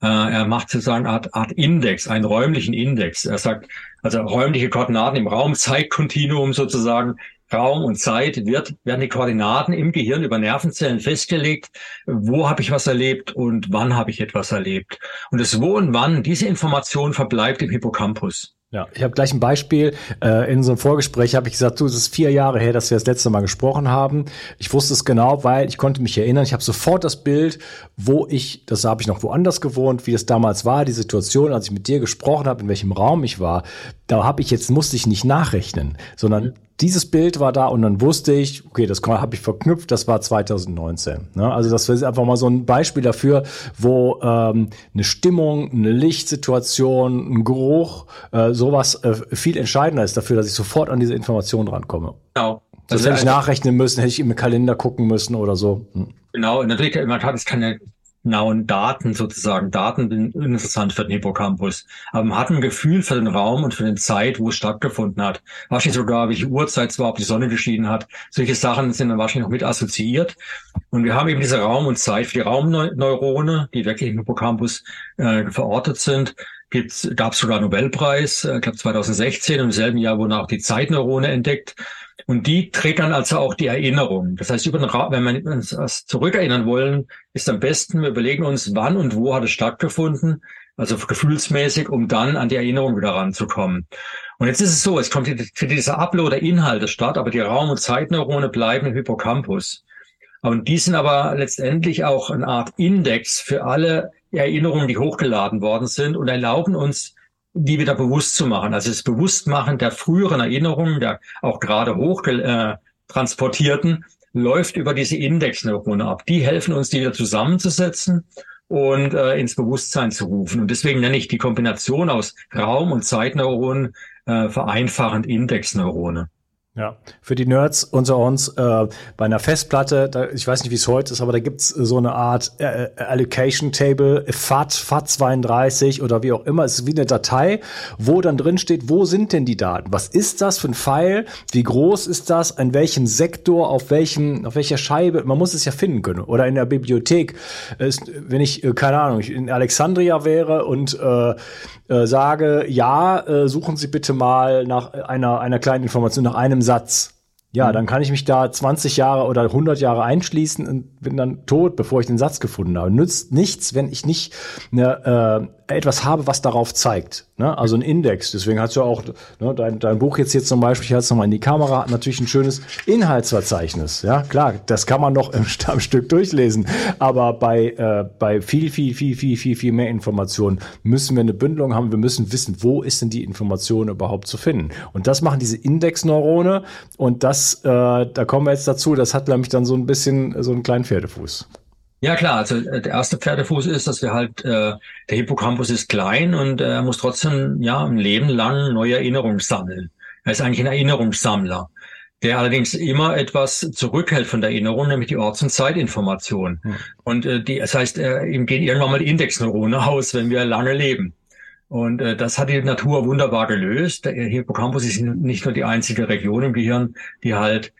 Äh, er macht sozusagen Art, Art Index, einen räumlichen Index. Er sagt, also räumliche Koordinaten im Raum, Zeitkontinuum sozusagen, Raum und Zeit wird, werden die Koordinaten im Gehirn über Nervenzellen festgelegt, wo habe ich was erlebt und wann habe ich etwas erlebt. Und das Wo und Wann, diese Information verbleibt im Hippocampus. Ja, ich habe gleich ein Beispiel. Äh, in so einem Vorgespräch habe ich gesagt, du, es ist vier Jahre her, dass wir das letzte Mal gesprochen haben. Ich wusste es genau, weil ich konnte mich erinnern. Ich habe sofort das Bild, wo ich, das habe ich noch woanders gewohnt, wie es damals war, die Situation, als ich mit dir gesprochen habe, in welchem Raum ich war. Da habe ich jetzt musste ich nicht nachrechnen, sondern dieses Bild war da und dann wusste ich, okay, das habe ich verknüpft, das war 2019. Ne? Also das ist einfach mal so ein Beispiel dafür, wo ähm, eine Stimmung, eine Lichtsituation, ein Geruch, äh, sowas äh, viel entscheidender ist dafür, dass ich sofort an diese Information rankomme. Genau. Also, also hätte ich nachrechnen müssen, hätte ich im Kalender gucken müssen oder so. Hm. Genau, natürlich, man hat es keine genauen Daten sozusagen. Daten sind interessant für den Hippocampus. Aber man hat ein Gefühl für den Raum und für die Zeit, wo es stattgefunden hat. Wahrscheinlich sogar, welche Uhrzeit zwar, ob die Sonne geschieden hat. Solche Sachen sind dann wahrscheinlich noch mit assoziiert. Und wir haben eben diese Raum und Zeit für die Raumneurone, die wirklich im Hippocampus äh, verortet sind. Gab es sogar Nobelpreis, äh, ich glaube 2016. Im selben Jahr wurden auch die Zeitneurone entdeckt. Und die triggern also auch die Erinnerung. Das heißt, wenn wir uns zurückerinnern wollen, ist am besten, wir überlegen uns, wann und wo hat es stattgefunden, also gefühlsmäßig, um dann an die Erinnerung wieder ranzukommen. Und jetzt ist es so, es kommt für dieser Upload der Inhalte statt, aber die Raum- und Zeitneurone bleiben im Hippocampus. Und die sind aber letztendlich auch eine Art Index für alle Erinnerungen, die hochgeladen worden sind und erlauben uns, die wieder bewusst zu machen. Also das Bewusstmachen der früheren Erinnerungen, der auch gerade hoch äh, transportierten, läuft über diese Indexneurone ab. Die helfen uns, die wieder zusammenzusetzen und äh, ins Bewusstsein zu rufen. Und deswegen nenne ich die Kombination aus Raum- und Zeitneuronen äh, vereinfachend Indexneurone. Ja, für die Nerds unter uns, äh, bei einer Festplatte, da, ich weiß nicht, wie es heute ist, aber da gibt's so eine Art äh, Allocation Table, FAT, FAT32 oder wie auch immer. Es ist wie eine Datei, wo dann drin steht, wo sind denn die Daten? Was ist das für ein File? Wie groß ist das? In welchem Sektor? Auf welchem, auf welcher Scheibe? Man muss es ja finden können. Oder in der Bibliothek. Ist, wenn ich, äh, keine Ahnung, in Alexandria wäre und äh, äh, sage, ja, äh, suchen Sie bitte mal nach einer, einer kleinen Information, nach einem Satz. Ja, mhm. dann kann ich mich da 20 Jahre oder 100 Jahre einschließen und bin dann tot, bevor ich den Satz gefunden habe. Nützt nichts, wenn ich nicht eine, äh, etwas habe, was darauf zeigt. Ne? Also ein Index. Deswegen hast du auch ne, dein, dein Buch jetzt hier zum Beispiel, ich halte es nochmal in die Kamera, hat natürlich ein schönes Inhaltsverzeichnis. Ja, klar, das kann man noch im, am Stück durchlesen. Aber bei, äh, bei viel, viel, viel, viel, viel, viel mehr Informationen müssen wir eine Bündelung haben. Wir müssen wissen, wo ist denn die Information überhaupt zu finden. Und das machen diese Indexneurone. Und das, äh, da kommen wir jetzt dazu, das hat nämlich dann so ein bisschen so einen kleinen Pferdefuß. Ja klar, also äh, der erste Pferdefuß ist, dass wir halt, äh, der Hippocampus ist klein und er äh, muss trotzdem ja ein Leben lang neue Erinnerungen sammeln. Er ist eigentlich ein Erinnerungssammler, der allerdings immer etwas zurückhält von der Erinnerung, nämlich die Orts- und Zeitinformation. Hm. Und äh, die, das heißt, äh, ihm gehen irgendwann mal Indexneurone aus, wenn wir lange leben. Und äh, das hat die Natur wunderbar gelöst. Der Hippocampus ist nicht nur die einzige Region im Gehirn, die halt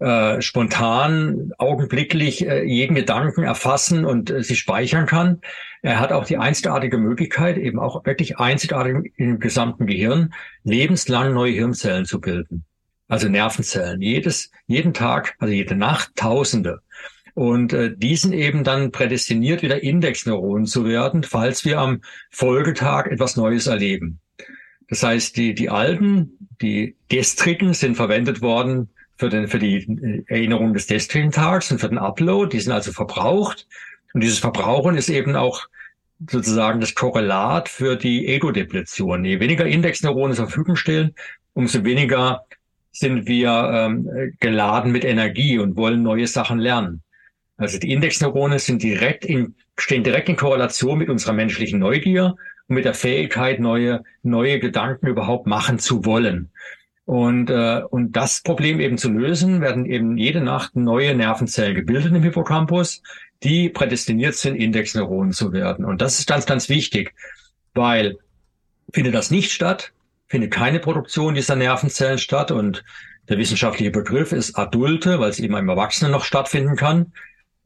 äh, spontan, augenblicklich äh, jeden Gedanken erfassen und äh, sich speichern kann. Er hat auch die einzigartige Möglichkeit, eben auch wirklich einzigartig im gesamten Gehirn, lebenslang neue Hirnzellen zu bilden. Also Nervenzellen. Jedes, jeden Tag, also jede Nacht Tausende. Und äh, die sind eben dann prädestiniert, wieder Indexneuronen zu werden, falls wir am Folgetag etwas Neues erleben. Das heißt, die, die alten, die gestrigen sind verwendet worden für, den, für die äh, Erinnerung des gestrigen Tags und für den Upload. Die sind also verbraucht. Und dieses Verbrauchen ist eben auch sozusagen das Korrelat für die Ego-Depletion. Je weniger Indexneurone zur Verfügung stellen, umso weniger sind wir ähm, geladen mit Energie und wollen neue Sachen lernen. Also die Indexneurone sind direkt in, stehen direkt in Korrelation mit unserer menschlichen Neugier und mit der Fähigkeit, neue, neue Gedanken überhaupt machen zu wollen. Und, äh, und das Problem eben zu lösen, werden eben jede Nacht neue Nervenzellen gebildet im Hippocampus, die prädestiniert sind, Indexneuronen zu werden. Und das ist ganz, ganz wichtig, weil findet das nicht statt, findet keine Produktion dieser Nervenzellen statt und der wissenschaftliche Begriff ist Adulte, weil es eben im Erwachsenen noch stattfinden kann.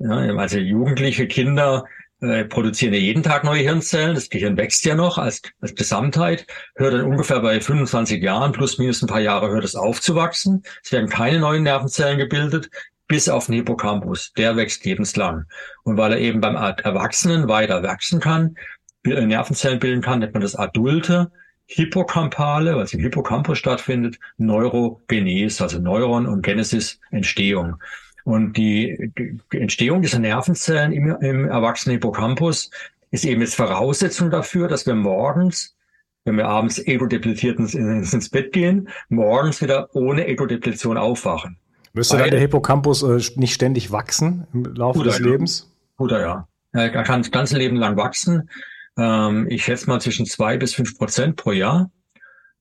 Ja, also jugendliche Kinder äh, produzieren ja jeden Tag neue Hirnzellen. Das Gehirn wächst ja noch als, als Gesamtheit, hört dann ungefähr bei 25 Jahren, plus minus ein paar Jahre, hört es auf zu wachsen. Es werden keine neuen Nervenzellen gebildet, bis auf den Hippocampus. Der wächst lebenslang. Und weil er eben beim Erwachsenen weiter wachsen kann, äh, Nervenzellen bilden kann, nennt man das adulte Hippocampale, was im Hippocampus stattfindet, Neurogenese, also Neuron und Genesis Entstehung. Und die Entstehung dieser Nervenzellen im, im erwachsenen Hippocampus ist eben jetzt Voraussetzung dafür, dass wir morgens, wenn wir abends ego-depletiert ins, ins, Bett gehen, morgens wieder ohne Ego-Depletion aufwachen. Müsste dann der Hippocampus äh, nicht ständig wachsen im Laufe des Lebens? Oder ja. Er kann das ganze Leben lang wachsen. Ähm, ich schätze mal zwischen zwei bis fünf Prozent pro Jahr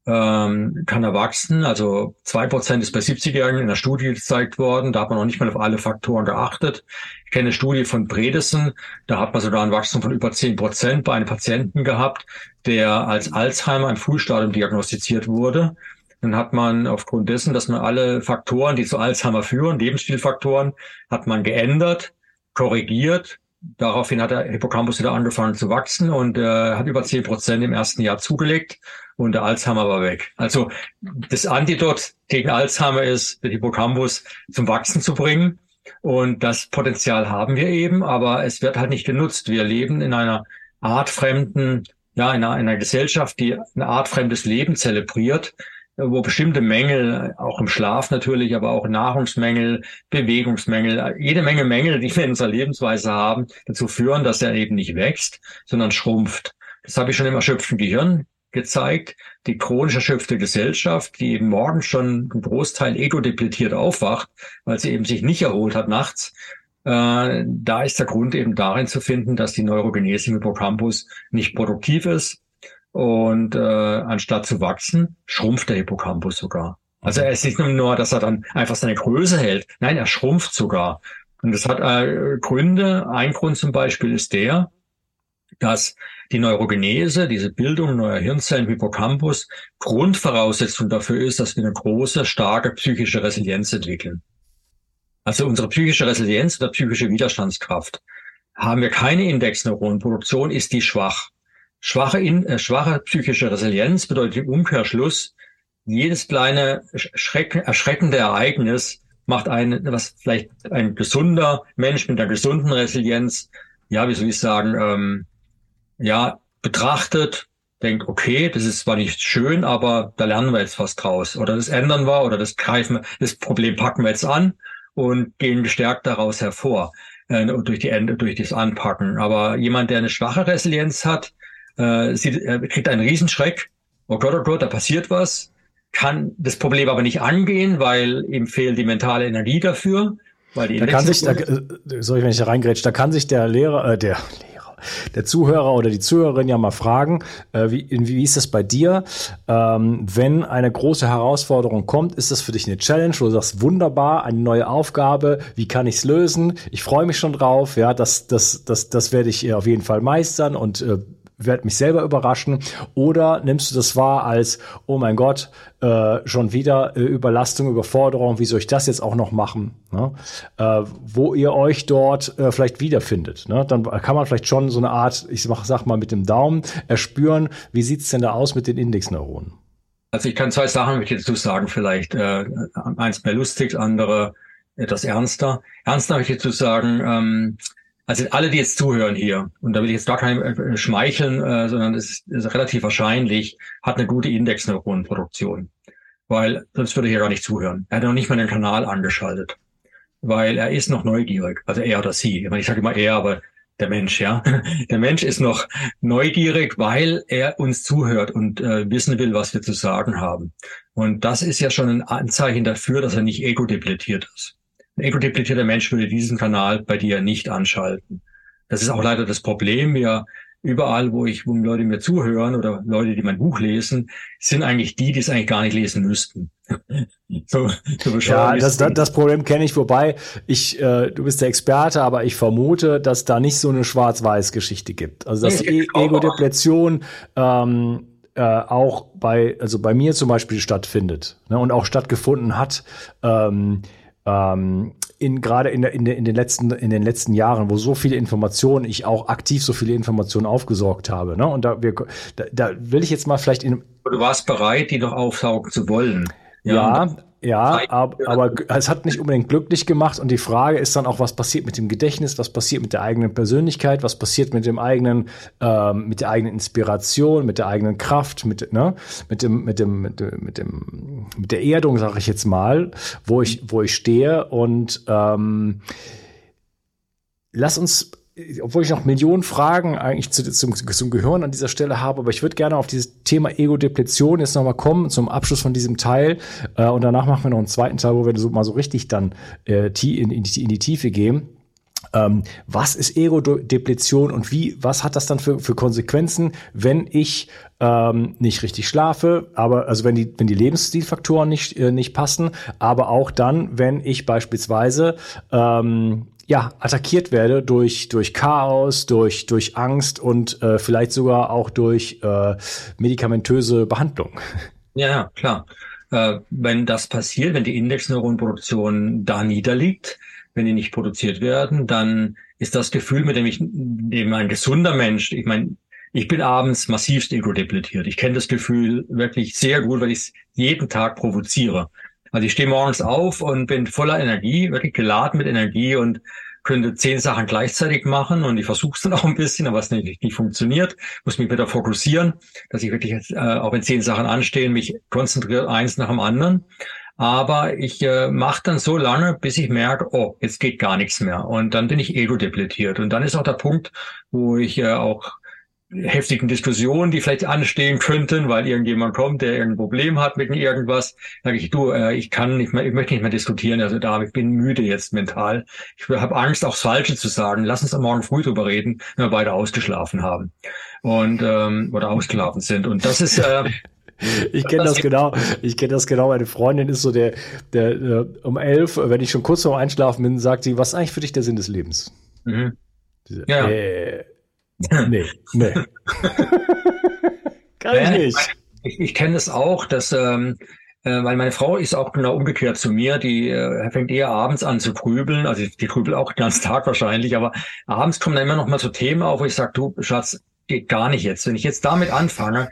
ähm, kann er wachsen. Also zwei Prozent ist bei 70-Jährigen in der Studie gezeigt worden. Da hat man noch nicht mal auf alle Faktoren geachtet. Ich kenne eine Studie von Bredesen. Da hat man sogar ein Wachstum von über zehn Prozent bei einem Patienten gehabt, der als Alzheimer im Frühstadium diagnostiziert wurde. Dann hat man aufgrund dessen, dass man alle Faktoren, die zu Alzheimer führen, Lebensstilfaktoren, hat man geändert, korrigiert Daraufhin hat der Hippocampus wieder angefangen zu wachsen und äh, hat über zehn Prozent im ersten Jahr zugelegt und der Alzheimer war weg. Also das Antidot gegen Alzheimer ist, den Hippocampus zum Wachsen zu bringen. Und das Potenzial haben wir eben, aber es wird halt nicht genutzt. Wir leben in einer artfremden, ja, in einer, in einer Gesellschaft, die eine artfremdes Leben zelebriert wo bestimmte Mängel, auch im Schlaf natürlich, aber auch Nahrungsmängel, Bewegungsmängel, jede Menge Mängel, die wir in unserer Lebensweise haben, dazu führen, dass er eben nicht wächst, sondern schrumpft. Das habe ich schon im erschöpften Gehirn gezeigt. Die chronisch erschöpfte Gesellschaft, die eben morgens schon einen Großteil ego-depletiert aufwacht, weil sie eben sich nicht erholt hat nachts, äh, da ist der Grund eben darin zu finden, dass die Neurogenese im Hippocampus nicht produktiv ist, und äh, anstatt zu wachsen, schrumpft der Hippocampus sogar. Also er ist nicht nur, dass er dann einfach seine Größe hält. Nein, er schrumpft sogar. Und das hat äh, Gründe. Ein Grund zum Beispiel ist der, dass die Neurogenese, diese Bildung neuer Hirnzellen im Hippocampus, Grundvoraussetzung dafür ist, dass wir eine große, starke psychische Resilienz entwickeln. Also unsere psychische Resilienz oder psychische Widerstandskraft. Haben wir keine Indexneuronenproduktion, ist die schwach. Schwache, in, äh, schwache psychische Resilienz bedeutet im Umkehrschluss, jedes kleine Schreck, erschreckende Ereignis macht ein, was vielleicht ein gesunder Mensch mit einer gesunden Resilienz, ja, wie soll ich sagen, ähm, ja, betrachtet, denkt, okay, das ist zwar nicht schön, aber da lernen wir jetzt was draus. Oder das ändern wir oder das greifen, das Problem packen wir jetzt an und gehen gestärkt daraus hervor äh, durch die durch das Anpacken. Aber jemand, der eine schwache Resilienz hat, äh, sie äh, kriegt einen Riesenschreck. Oh Gott, oh Gott, da passiert was. Kann das Problem aber nicht angehen, weil ihm fehlt die mentale Energie dafür. Weil die da kann sich, da, äh, sorry, wenn ich da reingrätsch, da kann sich der Lehrer, äh, der Lehrer, der Zuhörer oder die Zuhörerin ja mal fragen, äh, wie, wie ist das bei dir? Ähm, wenn eine große Herausforderung kommt, ist das für dich eine Challenge, wo du sagst, wunderbar, eine neue Aufgabe, wie kann ich es lösen? Ich freue mich schon drauf, ja, das, das, das, das werde ich auf jeden Fall meistern und äh, werde mich selber überraschen oder nimmst du das wahr als, oh mein Gott, äh, schon wieder äh, Überlastung, Überforderung, wie soll ich das jetzt auch noch machen? Ne? Äh, wo ihr euch dort äh, vielleicht wiederfindet. Ne? Dann kann man vielleicht schon so eine Art, ich mach, sag mal mit dem Daumen, erspüren, wie sieht's denn da aus mit den Indexneuronen? Also ich kann zwei Sachen dazu sagen, vielleicht äh, eins mehr lustig, andere etwas ernster. Ernster möchte ich dazu sagen, ähm, also alle, die jetzt zuhören hier, und da will ich jetzt gar kein äh, schmeicheln, äh, sondern es ist, ist, relativ wahrscheinlich, hat eine gute Indexneuronenproduktion. Weil sonst würde er hier gar nicht zuhören. Er hat noch nicht mal den Kanal angeschaltet. Weil er ist noch neugierig. Also er oder sie. Ich, meine, ich sage immer er, aber der Mensch, ja. Der Mensch ist noch neugierig, weil er uns zuhört und äh, wissen will, was wir zu sagen haben. Und das ist ja schon ein Anzeichen dafür, dass er nicht ego-depletiert ist. Ein ego-deplizierter Mensch würde diesen Kanal bei dir nicht anschalten. Das ist auch leider das Problem. Wir überall, wo ich, wo Leute mir zuhören oder Leute, die mein Buch lesen, sind eigentlich die, die es eigentlich gar nicht lesen müssten. so, so ja, das, das, das Problem kenne ich, wobei ich, äh, du bist der Experte, aber ich vermute, dass da nicht so eine Schwarz-Weiß-Geschichte gibt. Also dass e Ego-Depletion ähm, äh, auch bei, also bei mir zum Beispiel stattfindet ne, und auch stattgefunden hat. Ähm, ähm, in gerade in, der, in, der, in den letzten in den letzten Jahren, wo so viele Informationen, ich auch aktiv so viele Informationen aufgesorgt habe. Ne? Und da, wir, da, da will ich jetzt mal vielleicht in. Du warst bereit, die noch aufsaugen zu wollen. Ja, ja ja, aber, aber es hat nicht unbedingt glücklich gemacht und die Frage ist dann auch, was passiert mit dem Gedächtnis, was passiert mit der eigenen Persönlichkeit, was passiert mit dem eigenen, ähm, mit der eigenen Inspiration, mit der eigenen Kraft, mit, ne, mit dem, mit dem, mit dem, mit dem, mit der Erdung, sage ich jetzt mal, wo ich, wo ich stehe und ähm, lass uns obwohl ich noch Millionen Fragen eigentlich zu, zum, zum Gehirn an dieser Stelle habe, aber ich würde gerne auf dieses Thema Ego-Depletion jetzt nochmal kommen zum Abschluss von diesem Teil. Äh, und danach machen wir noch einen zweiten Teil, wo wir so, mal so richtig dann äh, in, in, die, in die Tiefe gehen. Ähm, was ist Ego-Depletion und wie, was hat das dann für, für Konsequenzen, wenn ich ähm, nicht richtig schlafe, aber also wenn die, wenn die Lebensstilfaktoren nicht, äh, nicht passen, aber auch dann, wenn ich beispielsweise ähm, ja, attackiert werde durch, durch Chaos, durch, durch Angst und äh, vielleicht sogar auch durch äh, medikamentöse Behandlung. Ja, klar. Äh, wenn das passiert, wenn die Indexneuronproduktion da niederliegt, wenn die nicht produziert werden, dann ist das Gefühl, mit dem ich, dem ein gesunder Mensch, ich meine, ich bin abends massivst ego-depletiert. Ich kenne das Gefühl wirklich sehr gut, weil ich es jeden Tag provoziere. Also ich stehe morgens auf und bin voller Energie, wirklich geladen mit Energie und könnte zehn Sachen gleichzeitig machen und ich versuche es dann auch ein bisschen, aber es nicht, nicht funktioniert, muss mich wieder fokussieren, dass ich wirklich äh, auch wenn zehn Sachen anstehen, mich konzentriert eins nach dem anderen. Aber ich äh, mache dann so lange, bis ich merke, oh, jetzt geht gar nichts mehr. Und dann bin ich ego-depletiert. Und dann ist auch der Punkt, wo ich äh, auch heftigen Diskussionen, die vielleicht anstehen könnten, weil irgendjemand kommt, der irgendein Problem hat mit irgendwas, sage ich, du, äh, ich kann nicht mehr, ich möchte nicht mehr diskutieren, also da, ich bin müde jetzt mental. Ich habe Angst, auch das Falsche zu sagen. Lass uns am Morgen früh drüber reden, wenn wir beide ausgeschlafen haben und ähm, oder ausgeschlafen sind. Und das ist äh, ich kenne das genau. Ich kenne das genau. Meine Freundin ist so der, der, der um elf, wenn ich schon kurz vor Einschlafen bin, sagt sie, was ist eigentlich für dich der Sinn des Lebens? Mhm. Diese, ja. Äh, Nee, nee. Kann ich nicht. Ich, ich kenne es auch, dass, ähm, äh, weil meine Frau ist auch genau umgekehrt zu mir, die äh, fängt eher abends an zu grübeln, also die grübelt auch den ganzen Tag wahrscheinlich, aber abends kommen dann immer noch mal so Themen auf, wo ich sage, du Schatz, geht gar nicht jetzt. Wenn ich jetzt damit anfange,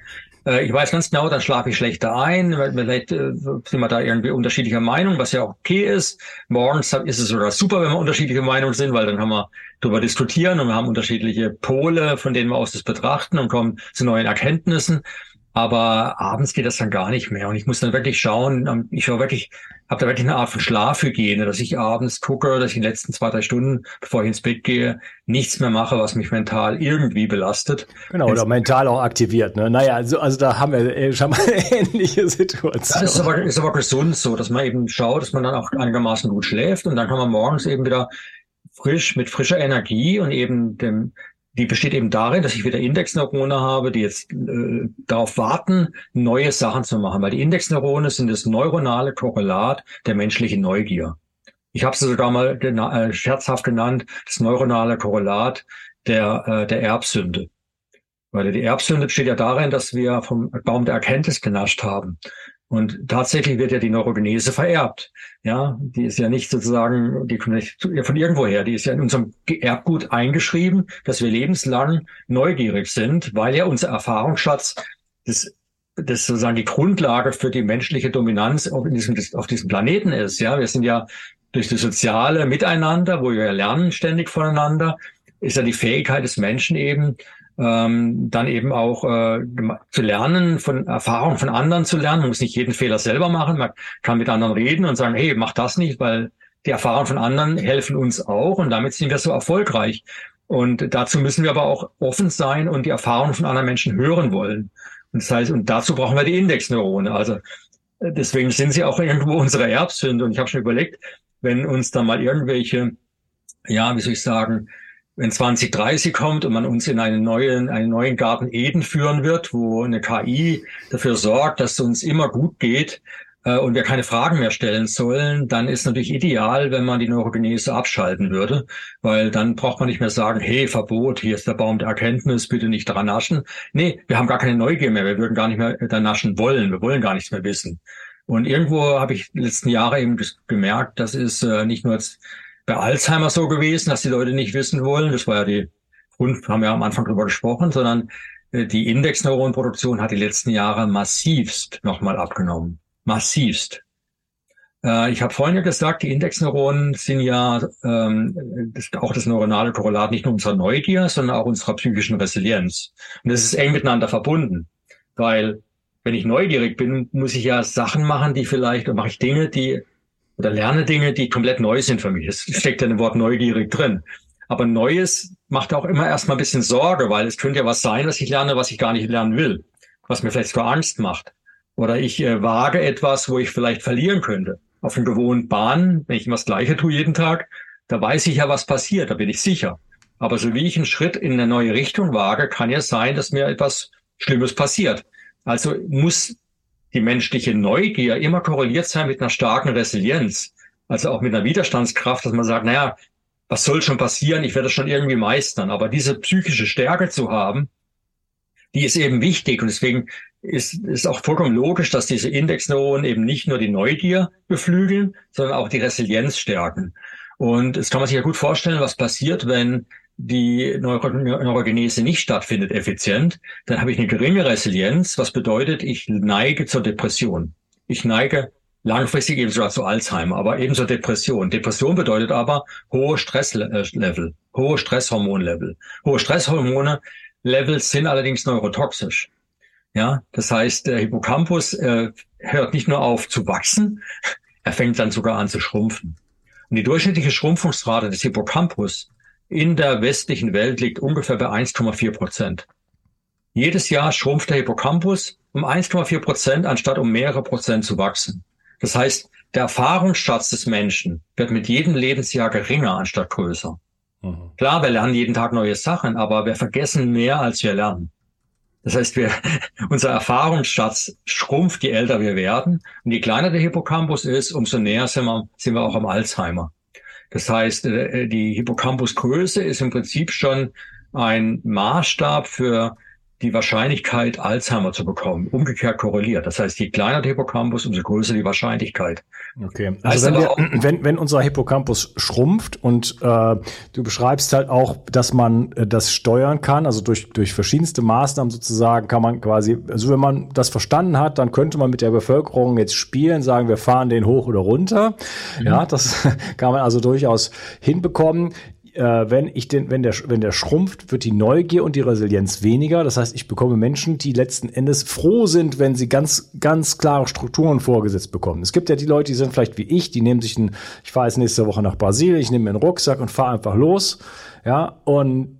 äh, ich weiß ganz genau, dann schlafe ich schlechter ein. Vielleicht äh, sind wir da irgendwie unterschiedlicher Meinung, was ja auch okay ist. Morgens ist es sogar super, wenn wir unterschiedliche Meinungen sind, weil dann haben wir darüber diskutieren und wir haben unterschiedliche Pole, von denen wir aus das betrachten und kommen zu neuen Erkenntnissen. Aber abends geht das dann gar nicht mehr. Und ich muss dann wirklich schauen, ähm, ich habe wirklich, habe da wirklich eine Art von Schlafhygiene, dass ich abends gucke, dass ich die letzten zwei, drei Stunden, bevor ich ins Bett gehe, nichts mehr mache, was mich mental irgendwie belastet. Genau, oder mental auch aktiviert. Ne? Naja, also, also da haben wir äh, schon mal ähnliche Situation. Das ist aber, ist aber gesund so, dass man eben schaut, dass man dann auch einigermaßen gut schläft und dann kann man morgens eben wieder frisch, mit frischer Energie und eben dem, die besteht eben darin, dass ich wieder Indexneurone habe, die jetzt äh, darauf warten, neue Sachen zu machen. Weil die Indexneurone sind das neuronale Korrelat der menschlichen Neugier. Ich habe sie sogar mal äh, scherzhaft genannt, das neuronale Korrelat der, äh, der Erbsünde. Weil die Erbsünde besteht ja darin, dass wir vom Baum der Erkenntnis genascht haben. Und tatsächlich wird ja die Neurogenese vererbt. Ja, die ist ja nicht sozusagen, die kommt nicht von irgendwoher. Die ist ja in unserem Erbgut eingeschrieben, dass wir lebenslang neugierig sind, weil ja unser Erfahrungsschatz das, das sozusagen die Grundlage für die menschliche Dominanz auf diesem, auf diesem Planeten ist. Ja, wir sind ja durch das soziale Miteinander, wo wir lernen ständig voneinander, ist ja die Fähigkeit des Menschen eben, ähm, dann eben auch äh, zu lernen, von Erfahrungen von anderen zu lernen. Man muss nicht jeden Fehler selber machen. Man kann mit anderen reden und sagen, hey, mach das nicht, weil die Erfahrungen von anderen helfen uns auch und damit sind wir so erfolgreich. Und dazu müssen wir aber auch offen sein und die Erfahrungen von anderen Menschen hören wollen. Und das heißt, und dazu brauchen wir die Indexneurone. Also äh, deswegen sind sie auch irgendwo unsere Erbsünde. Und ich habe schon überlegt, wenn uns da mal irgendwelche, ja, wie soll ich sagen, wenn 2030 kommt und man uns in einen neuen, einen neuen Garten Eden führen wird, wo eine KI dafür sorgt, dass es uns immer gut geht äh, und wir keine Fragen mehr stellen sollen, dann ist natürlich ideal, wenn man die Neurogenese abschalten würde, weil dann braucht man nicht mehr sagen, hey, Verbot, hier ist der Baum der Erkenntnis, bitte nicht dran naschen. Nee, wir haben gar keine Neugier mehr, wir würden gar nicht mehr da naschen wollen, wir wollen gar nichts mehr wissen. Und irgendwo habe ich letzten Jahre eben gemerkt, das ist äh, nicht nur jetzt bei Alzheimer so gewesen, dass die Leute nicht wissen wollen. Das war ja die Grund, haben wir am Anfang drüber gesprochen, sondern äh, die Indexneuronproduktion hat die letzten Jahre massivst nochmal abgenommen. Massivst. Äh, ich habe vorhin ja gesagt, die Indexneuronen sind ja ähm, das, auch das neuronale Korrelat nicht nur unserer Neugier, sondern auch unserer psychischen Resilienz. Und das ist eng miteinander verbunden, weil wenn ich neugierig bin, muss ich ja Sachen machen, die vielleicht, oder mache ich Dinge, die oder lerne Dinge, die komplett neu sind für mich. Es steckt ja ein Wort neugierig drin. Aber Neues macht auch immer erstmal ein bisschen Sorge, weil es könnte ja was sein, was ich lerne, was ich gar nicht lernen will, was mir vielleicht sogar Angst macht. Oder ich äh, wage etwas, wo ich vielleicht verlieren könnte. Auf den gewohnten Bahnen, wenn ich immer das Gleiche tue jeden Tag, da weiß ich ja, was passiert, da bin ich sicher. Aber so wie ich einen Schritt in eine neue Richtung wage, kann ja sein, dass mir etwas Schlimmes passiert. Also muss die menschliche Neugier immer korreliert sein mit einer starken Resilienz. Also auch mit einer Widerstandskraft, dass man sagt, naja, was soll schon passieren? Ich werde das schon irgendwie meistern. Aber diese psychische Stärke zu haben, die ist eben wichtig. Und deswegen ist, ist auch vollkommen logisch, dass diese Indexneuronen eben nicht nur die Neugier beflügeln, sondern auch die Resilienz stärken. Und es kann man sich ja gut vorstellen, was passiert, wenn die Neuro Neurogenese nicht stattfindet effizient, dann habe ich eine geringe Resilienz, was bedeutet, ich neige zur Depression. Ich neige langfristig eben sogar zu Alzheimer, aber eben zur Depression. Depression bedeutet aber hohe Stresslevel, hohe Stresshormonlevel. Hohe Stresshormone Level sind allerdings neurotoxisch. Ja, das heißt, der Hippocampus äh, hört nicht nur auf zu wachsen, er fängt dann sogar an zu schrumpfen. Und die durchschnittliche Schrumpfungsrate des Hippocampus in der westlichen Welt liegt ungefähr bei 1,4 Prozent. Jedes Jahr schrumpft der Hippocampus um 1,4 Prozent, anstatt um mehrere Prozent zu wachsen. Das heißt, der Erfahrungsschatz des Menschen wird mit jedem Lebensjahr geringer anstatt größer. Mhm. Klar, wir lernen jeden Tag neue Sachen, aber wir vergessen mehr, als wir lernen. Das heißt, wir, unser Erfahrungsschatz schrumpft, je älter wir werden. Und je kleiner der Hippocampus ist, umso näher sind wir, sind wir auch am Alzheimer. Das heißt, äh, die Hippocampusgröße ist im Prinzip schon ein Maßstab für die Wahrscheinlichkeit, Alzheimer zu bekommen, umgekehrt korreliert. Das heißt, je kleiner der Hippocampus, umso größer die Wahrscheinlichkeit. Okay. Also wenn, wir, wenn, wenn unser Hippocampus schrumpft und äh, du beschreibst halt auch, dass man äh, das steuern kann, also durch, durch verschiedenste Maßnahmen sozusagen kann man quasi, also wenn man das verstanden hat, dann könnte man mit der Bevölkerung jetzt spielen, sagen, wir fahren den hoch oder runter. Mhm. Ja, das kann man also durchaus hinbekommen äh, wenn ich den, wenn der, wenn der schrumpft, wird die Neugier und die Resilienz weniger. Das heißt, ich bekomme Menschen, die letzten Endes froh sind, wenn sie ganz, ganz klare Strukturen vorgesetzt bekommen. Es gibt ja die Leute, die sind vielleicht wie ich, die nehmen sich ein, ich fahre jetzt nächste Woche nach Brasilien, ich nehme mir einen Rucksack und fahre einfach los. Ja, und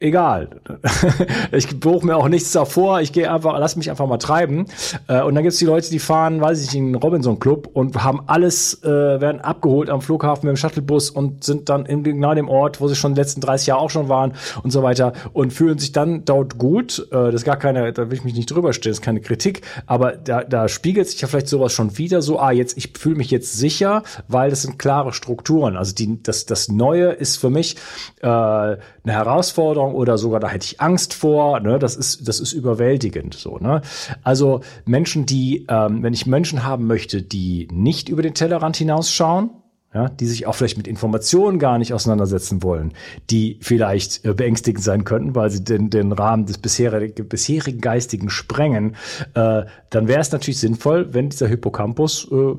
egal. ich buche mir auch nichts davor. Ich gehe einfach, lass mich einfach mal treiben. Äh, und dann gibt's die Leute, die fahren, weiß ich nicht, in den Robinson Club und haben alles, äh, werden abgeholt am Flughafen mit dem Shuttlebus und sind dann in genau dem Ort, wo sie schon die letzten 30 Jahre auch schon waren und so weiter und fühlen sich dann dort gut. Äh, das ist gar keine, da will ich mich nicht drüber stellen, das ist keine Kritik, aber da, da spiegelt sich ja vielleicht sowas schon wieder so, ah, jetzt, ich fühle mich jetzt sicher, weil das sind klare Strukturen. Also die, das, das Neue ist für mich äh, eine Herausforderung Herausforderung oder sogar da hätte ich Angst vor. Ne? Das ist das ist überwältigend so. Ne? Also Menschen, die, ähm, wenn ich Menschen haben möchte, die nicht über den Tellerrand hinausschauen, ja, die sich auch vielleicht mit Informationen gar nicht auseinandersetzen wollen, die vielleicht äh, beängstigend sein könnten, weil sie den, den Rahmen des bisherigen, bisherigen Geistigen sprengen, äh, dann wäre es natürlich sinnvoll, wenn dieser Hippocampus äh,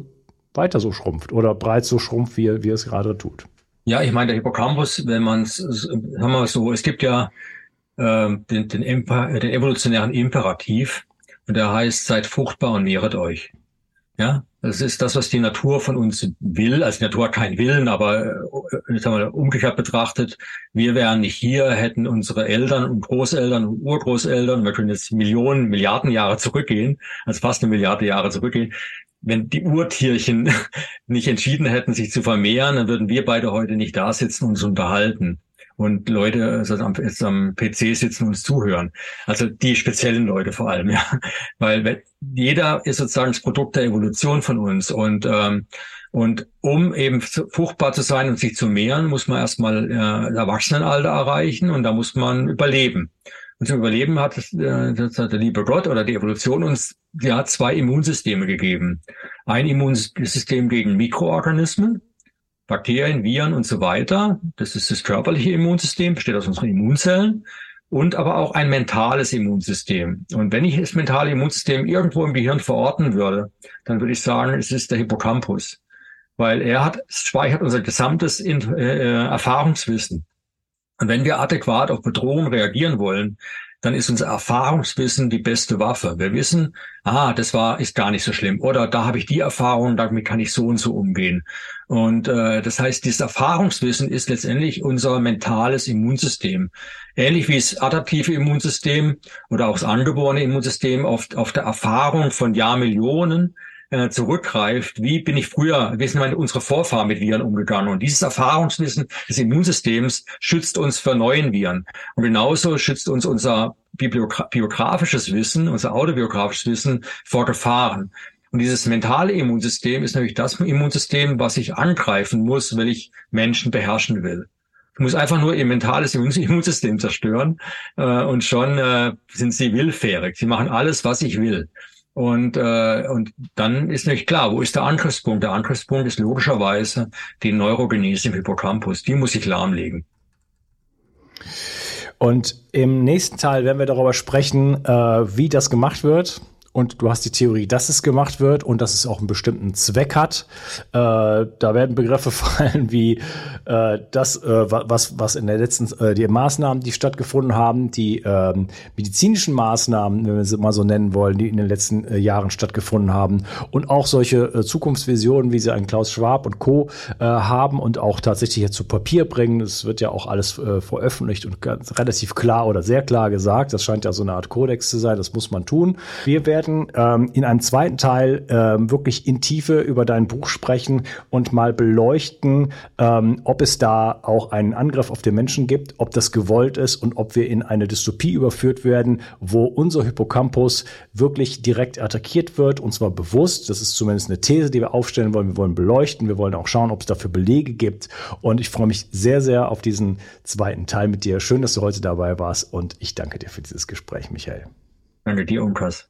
weiter so schrumpft oder breit so schrumpft, wie, wie es gerade tut. Ja, ich meine, der Hippocampus, wenn man es, haben wir so, es gibt ja äh, den, den, den evolutionären Imperativ und der heißt, seid fruchtbar und mehret euch. Ja, das ist das, was die Natur von uns will. Also die Natur hat keinen Willen, aber äh, sagen wir, umgekehrt betrachtet, wir wären nicht hier, hätten unsere Eltern und Großeltern und Urgroßeltern, wir können jetzt Millionen, Milliarden Jahre zurückgehen, also fast eine Milliarde Jahre zurückgehen, wenn die Urtierchen nicht entschieden hätten, sich zu vermehren, dann würden wir beide heute nicht da sitzen und uns unterhalten. Und Leute also am, jetzt am PC sitzen und uns zuhören. Also die speziellen Leute vor allem, ja. Weil jeder ist sozusagen das Produkt der Evolution von uns. Und, ähm, und um eben fruchtbar zu sein und sich zu mehren, muss man erstmal äh, Erwachsenenalter erreichen und da muss man überleben. Und zum Überleben hat, äh, hat der liebe Gott oder die Evolution uns ja zwei Immunsysteme gegeben. Ein Immunsystem gegen Mikroorganismen, Bakterien, Viren und so weiter. Das ist das körperliche Immunsystem, besteht aus unseren Immunzellen. Und aber auch ein mentales Immunsystem. Und wenn ich das mentale Immunsystem irgendwo im Gehirn verorten würde, dann würde ich sagen, es ist der Hippocampus. Weil er hat, speichert unser gesamtes äh, äh, Erfahrungswissen. Und wenn wir adäquat auf Bedrohungen reagieren wollen, dann ist unser Erfahrungswissen die beste Waffe. Wir wissen, ah, das war ist gar nicht so schlimm oder da habe ich die Erfahrung, damit kann ich so und so umgehen. Und äh, das heißt, dieses Erfahrungswissen ist letztendlich unser mentales Immunsystem. Ähnlich wie das adaptive Immunsystem oder auch das angeborene Immunsystem auf, auf der Erfahrung von Jahrmillionen äh, zurückgreift, wie bin ich früher, wie sind meine, unsere Vorfahren mit Viren umgegangen? Und dieses Erfahrungswissen des Immunsystems schützt uns vor neuen Viren. Und genauso schützt uns unser biografisches Wissen, unser autobiografisches Wissen vor Gefahren. Und dieses mentale Immunsystem ist natürlich das Immunsystem, was ich angreifen muss, wenn ich Menschen beherrschen will. Ich muss einfach nur ihr mentales Immunsystem zerstören äh, und schon äh, sind sie willfährig. Sie machen alles, was ich will. Und, äh, und dann ist nicht klar, wo ist der Angriffspunkt? Der Angriffspunkt ist logischerweise die Neurogenese im Hippocampus. Die muss ich lahmlegen. Und im nächsten Teil werden wir darüber sprechen, äh, wie das gemacht wird und du hast die Theorie, dass es gemacht wird und dass es auch einen bestimmten Zweck hat. Äh, da werden Begriffe fallen wie äh, das, äh, was, was in der letzten, äh, die Maßnahmen, die stattgefunden haben, die ähm, medizinischen Maßnahmen, wenn wir sie mal so nennen wollen, die in den letzten äh, Jahren stattgefunden haben und auch solche äh, Zukunftsvisionen, wie sie ein Klaus Schwab und Co. Äh, haben und auch tatsächlich hier zu Papier bringen. Das wird ja auch alles äh, veröffentlicht und ganz, relativ klar oder sehr klar gesagt. Das scheint ja so eine Art Kodex zu sein. Das muss man tun. Wir werden werden ähm, in einem zweiten Teil ähm, wirklich in Tiefe über dein Buch sprechen und mal beleuchten, ähm, ob es da auch einen Angriff auf den Menschen gibt, ob das gewollt ist und ob wir in eine Dystopie überführt werden, wo unser Hippocampus wirklich direkt attackiert wird und zwar bewusst. Das ist zumindest eine These, die wir aufstellen wollen. Wir wollen beleuchten, wir wollen auch schauen, ob es dafür Belege gibt. Und ich freue mich sehr, sehr auf diesen zweiten Teil mit dir. Schön, dass du heute dabei warst und ich danke dir für dieses Gespräch, Michael. Danke dir, Unkas.